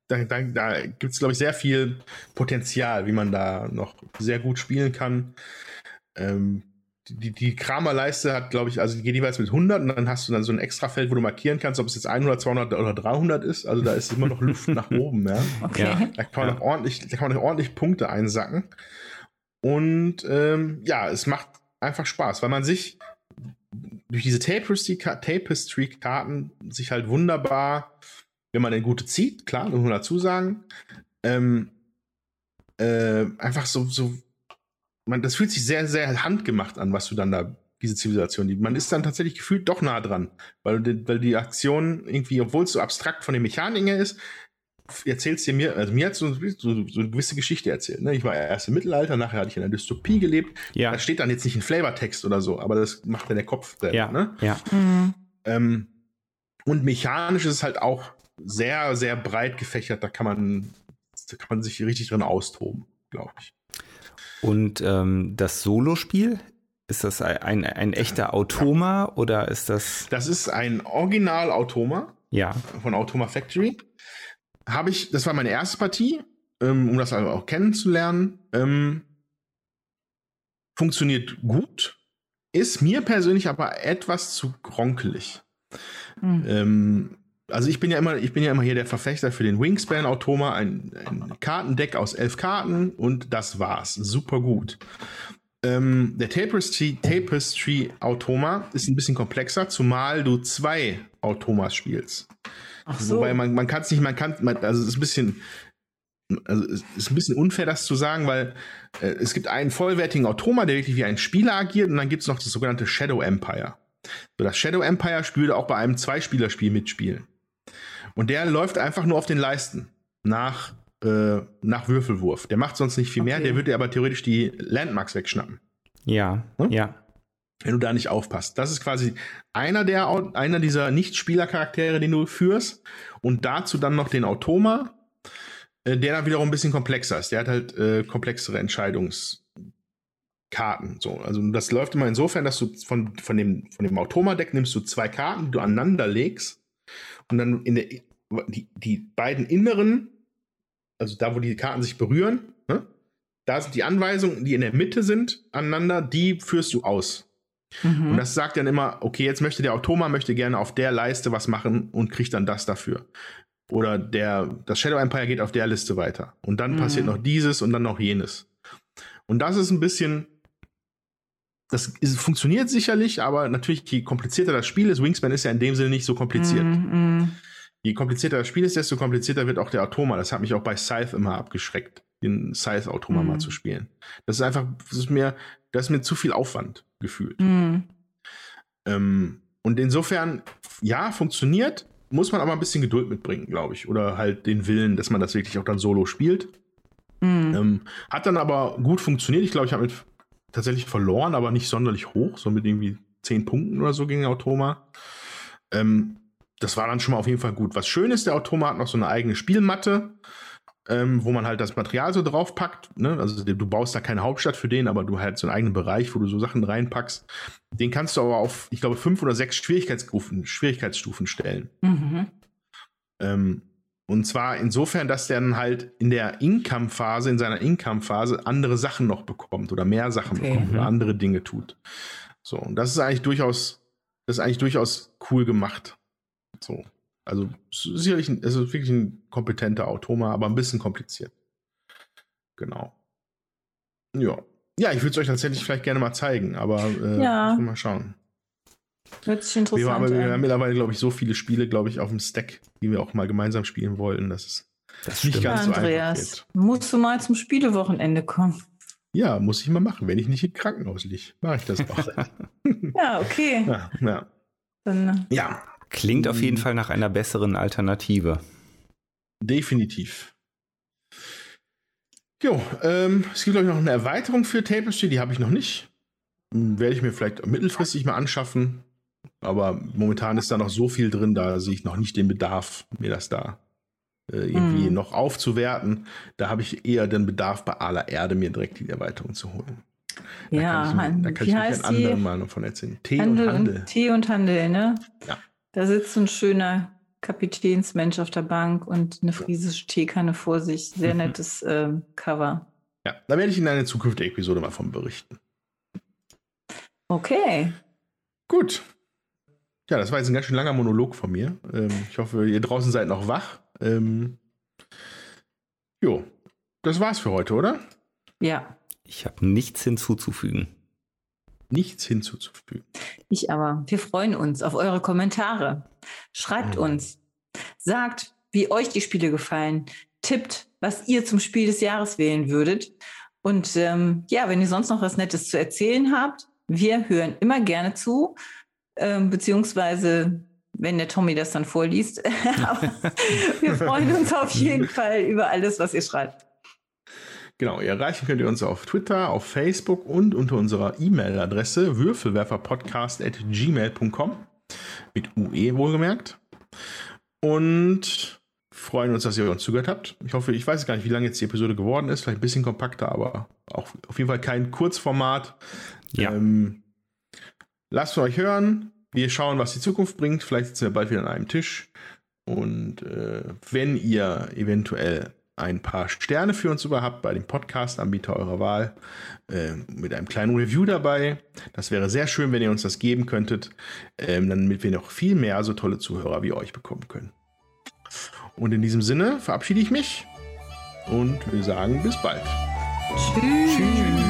da, da, da gibt es, glaube ich, sehr viel Potenzial, wie man da noch sehr gut spielen kann. Ähm, die, die Kramerleiste hat, glaube ich, also die geht jeweils mit 100 und dann hast du dann so ein extra Feld, wo du markieren kannst, ob es jetzt 100, 200 oder 300 ist. Also da ist immer noch Luft nach [LAUGHS] oben, ja. Okay. Da kann man, ja. ordentlich, da kann man ordentlich Punkte einsacken. Und ähm, ja, es macht einfach Spaß, weil man sich durch diese Tapestry-Karten sich halt wunderbar, wenn man den gute zieht, klar, muss man dazu sagen, ähm, äh, einfach so, so man, das fühlt sich sehr, sehr handgemacht an, was du dann da, diese Zivilisation, die, man ist dann tatsächlich gefühlt doch nah dran, weil, weil die Aktion irgendwie, obwohl es so abstrakt von den Mechaniken her ist, erzählst dir mir, also mir hat so, so, so eine gewisse Geschichte erzählt. Ne? Ich war erst im Mittelalter, nachher hatte ich in einer Dystopie gelebt. Ja. Da steht dann jetzt nicht ein Flavortext oder so, aber das macht dann der Kopf selber. Ja. Ne? ja. Mhm. Ähm, und mechanisch ist es halt auch sehr, sehr breit gefächert. Da kann man, da kann man sich richtig drin austoben, glaube ich. Und ähm, das Solospiel, ist das ein, ein echter Automa oder ist das. Das ist ein Original-Automa. Ja. Von Automa Factory. Habe ich, das war meine erste Partie, ähm, um das also auch kennenzulernen. Ähm, funktioniert gut, ist mir persönlich aber etwas zu gronkelig. Mhm. Ähm, also ich bin ja immer, ich bin ja immer hier der Verfechter für den Wingspan Automa, ein, ein Kartendeck aus elf Karten und das war's. Super gut. Ähm, der Tapestry, Tapestry Automa ist ein bisschen komplexer, zumal du zwei Automas spielst. Ach so. Wobei man, man kann es nicht, man kann, man, also es ist ein bisschen, also es ist ein bisschen unfair, das zu sagen, weil äh, es gibt einen vollwertigen Automa, der wirklich wie ein Spieler agiert, und dann gibt es noch das sogenannte Shadow Empire. So, das Shadow Empire spielt auch bei einem Zweispielerspiel mitspielen. Und der läuft einfach nur auf den Leisten nach, äh, nach Würfelwurf. Der macht sonst nicht viel okay. mehr, der würde aber theoretisch die Landmarks wegschnappen. Ja, hm? ja. Wenn du da nicht aufpasst. Das ist quasi einer der einer dieser Nicht-Spieler-Charaktere, den du führst. Und dazu dann noch den Automa, äh, der dann wiederum ein bisschen komplexer ist. Der hat halt äh, komplexere Entscheidungskarten. So, also das läuft immer insofern, dass du von, von dem, von dem Automa-Deck nimmst du zwei Karten, die du aneinander legst und dann in der, die, die beiden inneren, also da, wo die Karten sich berühren, ne? da sind die Anweisungen, die in der Mitte sind, aneinander, die führst du aus. Mhm. Und das sagt dann immer, okay, jetzt möchte der Automa möchte gerne auf der Leiste was machen und kriegt dann das dafür. Oder der, das Shadow Empire geht auf der Liste weiter. Und dann mhm. passiert noch dieses und dann noch jenes. Und das ist ein bisschen, das ist, funktioniert sicherlich, aber natürlich, je komplizierter das Spiel ist, Wingspan ist ja in dem Sinne nicht so kompliziert. Mm, mm. Je komplizierter das Spiel ist, desto komplizierter wird auch der Automa. Das hat mich auch bei Scythe immer abgeschreckt, den Scythe-Automa mm. mal zu spielen. Das ist einfach, das ist mir, das ist mir zu viel Aufwand gefühlt. Mm. Ähm, und insofern, ja, funktioniert, muss man aber ein bisschen Geduld mitbringen, glaube ich. Oder halt den Willen, dass man das wirklich auch dann solo spielt. Mm. Ähm, hat dann aber gut funktioniert. Ich glaube, ich habe mit tatsächlich verloren, aber nicht sonderlich hoch, so mit irgendwie zehn Punkten oder so gegen Automa. Ähm, das war dann schon mal auf jeden Fall gut. Was schön ist, der Automa hat noch so eine eigene Spielmatte. ähm, wo man halt das Material so draufpackt. Ne? Also du baust da keine Hauptstadt für den, aber du halt so einen eigenen Bereich, wo du so Sachen reinpackst. Den kannst du aber auf, ich glaube, fünf oder sechs Schwierigkeitsstufen, Schwierigkeitsstufen stellen. Mhm. Ähm, und zwar insofern, dass der dann halt in der Income-Phase, in seiner Income-Phase andere Sachen noch bekommt oder mehr Sachen okay. bekommt oder mhm. andere Dinge tut. So, und das ist eigentlich durchaus, das ist eigentlich durchaus cool gemacht. So. Also sicherlich ein, also wirklich ein kompetenter Automa, aber ein bisschen kompliziert. Genau. Ja. Ja, ich würde es euch tatsächlich vielleicht gerne mal zeigen, aber äh, ja. mal schauen. Hört sich interessant wir haben, wir haben mittlerweile, glaube ich, so viele Spiele, glaube ich, auf dem Stack, die wir auch mal gemeinsam spielen wollten. Das ist das nicht ganz Andreas, so einfach. Geht. Musst du mal zum Spielewochenende kommen? Ja, muss ich mal machen, wenn ich nicht im Krankenhaus liege. Mache ich das auch. [LAUGHS] ja, okay. Ja, ja. Dann, äh, ja. Klingt auf jeden Fall nach einer besseren Alternative. Definitiv. Jo, ähm, es gibt, glaube ich, noch eine Erweiterung für Tapestry, die habe ich noch nicht. Hm, werde ich mir vielleicht mittelfristig mal anschaffen. Aber momentan ist da noch so viel drin, da sehe ich noch nicht den Bedarf, mir das da äh, irgendwie mm. noch aufzuwerten. Da habe ich eher den Bedarf bei aller Erde, mir direkt die Erweiterung zu holen. Da ja, kann ich, da kann ich mich an anderen Mal noch von erzählen. Tee Handel und Handel. Und Tee und Handel, ne? Ja. Da sitzt ein schöner Kapitänsmensch auf der Bank und eine friesische Teekanne vor sich. Sehr nettes äh, Cover. Ja, da werde ich in einer zukünftigen Episode mal von berichten. Okay. Gut. Ja, das war jetzt ein ganz schön langer Monolog von mir. Ähm, ich hoffe, ihr draußen seid noch wach. Ähm, jo, das war's für heute, oder? Ja. Ich habe nichts hinzuzufügen nichts hinzuzufügen. Ich aber. Wir freuen uns auf eure Kommentare. Schreibt mhm. uns. Sagt, wie euch die Spiele gefallen. Tippt, was ihr zum Spiel des Jahres wählen würdet. Und ähm, ja, wenn ihr sonst noch was Nettes zu erzählen habt, wir hören immer gerne zu. Ähm, beziehungsweise, wenn der Tommy das dann vorliest. [LAUGHS] [LAUGHS] wir freuen uns auf jeden Fall über alles, was ihr schreibt. Genau, erreichen könnt ihr uns auf Twitter, auf Facebook und unter unserer E-Mail-Adresse würfelwerferpodcast.gmail.com mit UE wohlgemerkt. Und freuen uns, dass ihr uns zugehört habt. Ich hoffe, ich weiß gar nicht, wie lange jetzt die Episode geworden ist. Vielleicht ein bisschen kompakter, aber auch auf jeden Fall kein Kurzformat. Ja. Ähm, lasst von euch hören. Wir schauen, was die Zukunft bringt. Vielleicht sitzen wir bald wieder an einem Tisch. Und äh, wenn ihr eventuell ein paar Sterne für uns überhaupt bei dem Podcast-Anbieter eurer Wahl äh, mit einem kleinen Review dabei. Das wäre sehr schön, wenn ihr uns das geben könntet, ähm, damit wir noch viel mehr so tolle Zuhörer wie euch bekommen können. Und in diesem Sinne verabschiede ich mich und wir sagen bis bald. Tschüss. Tschüss.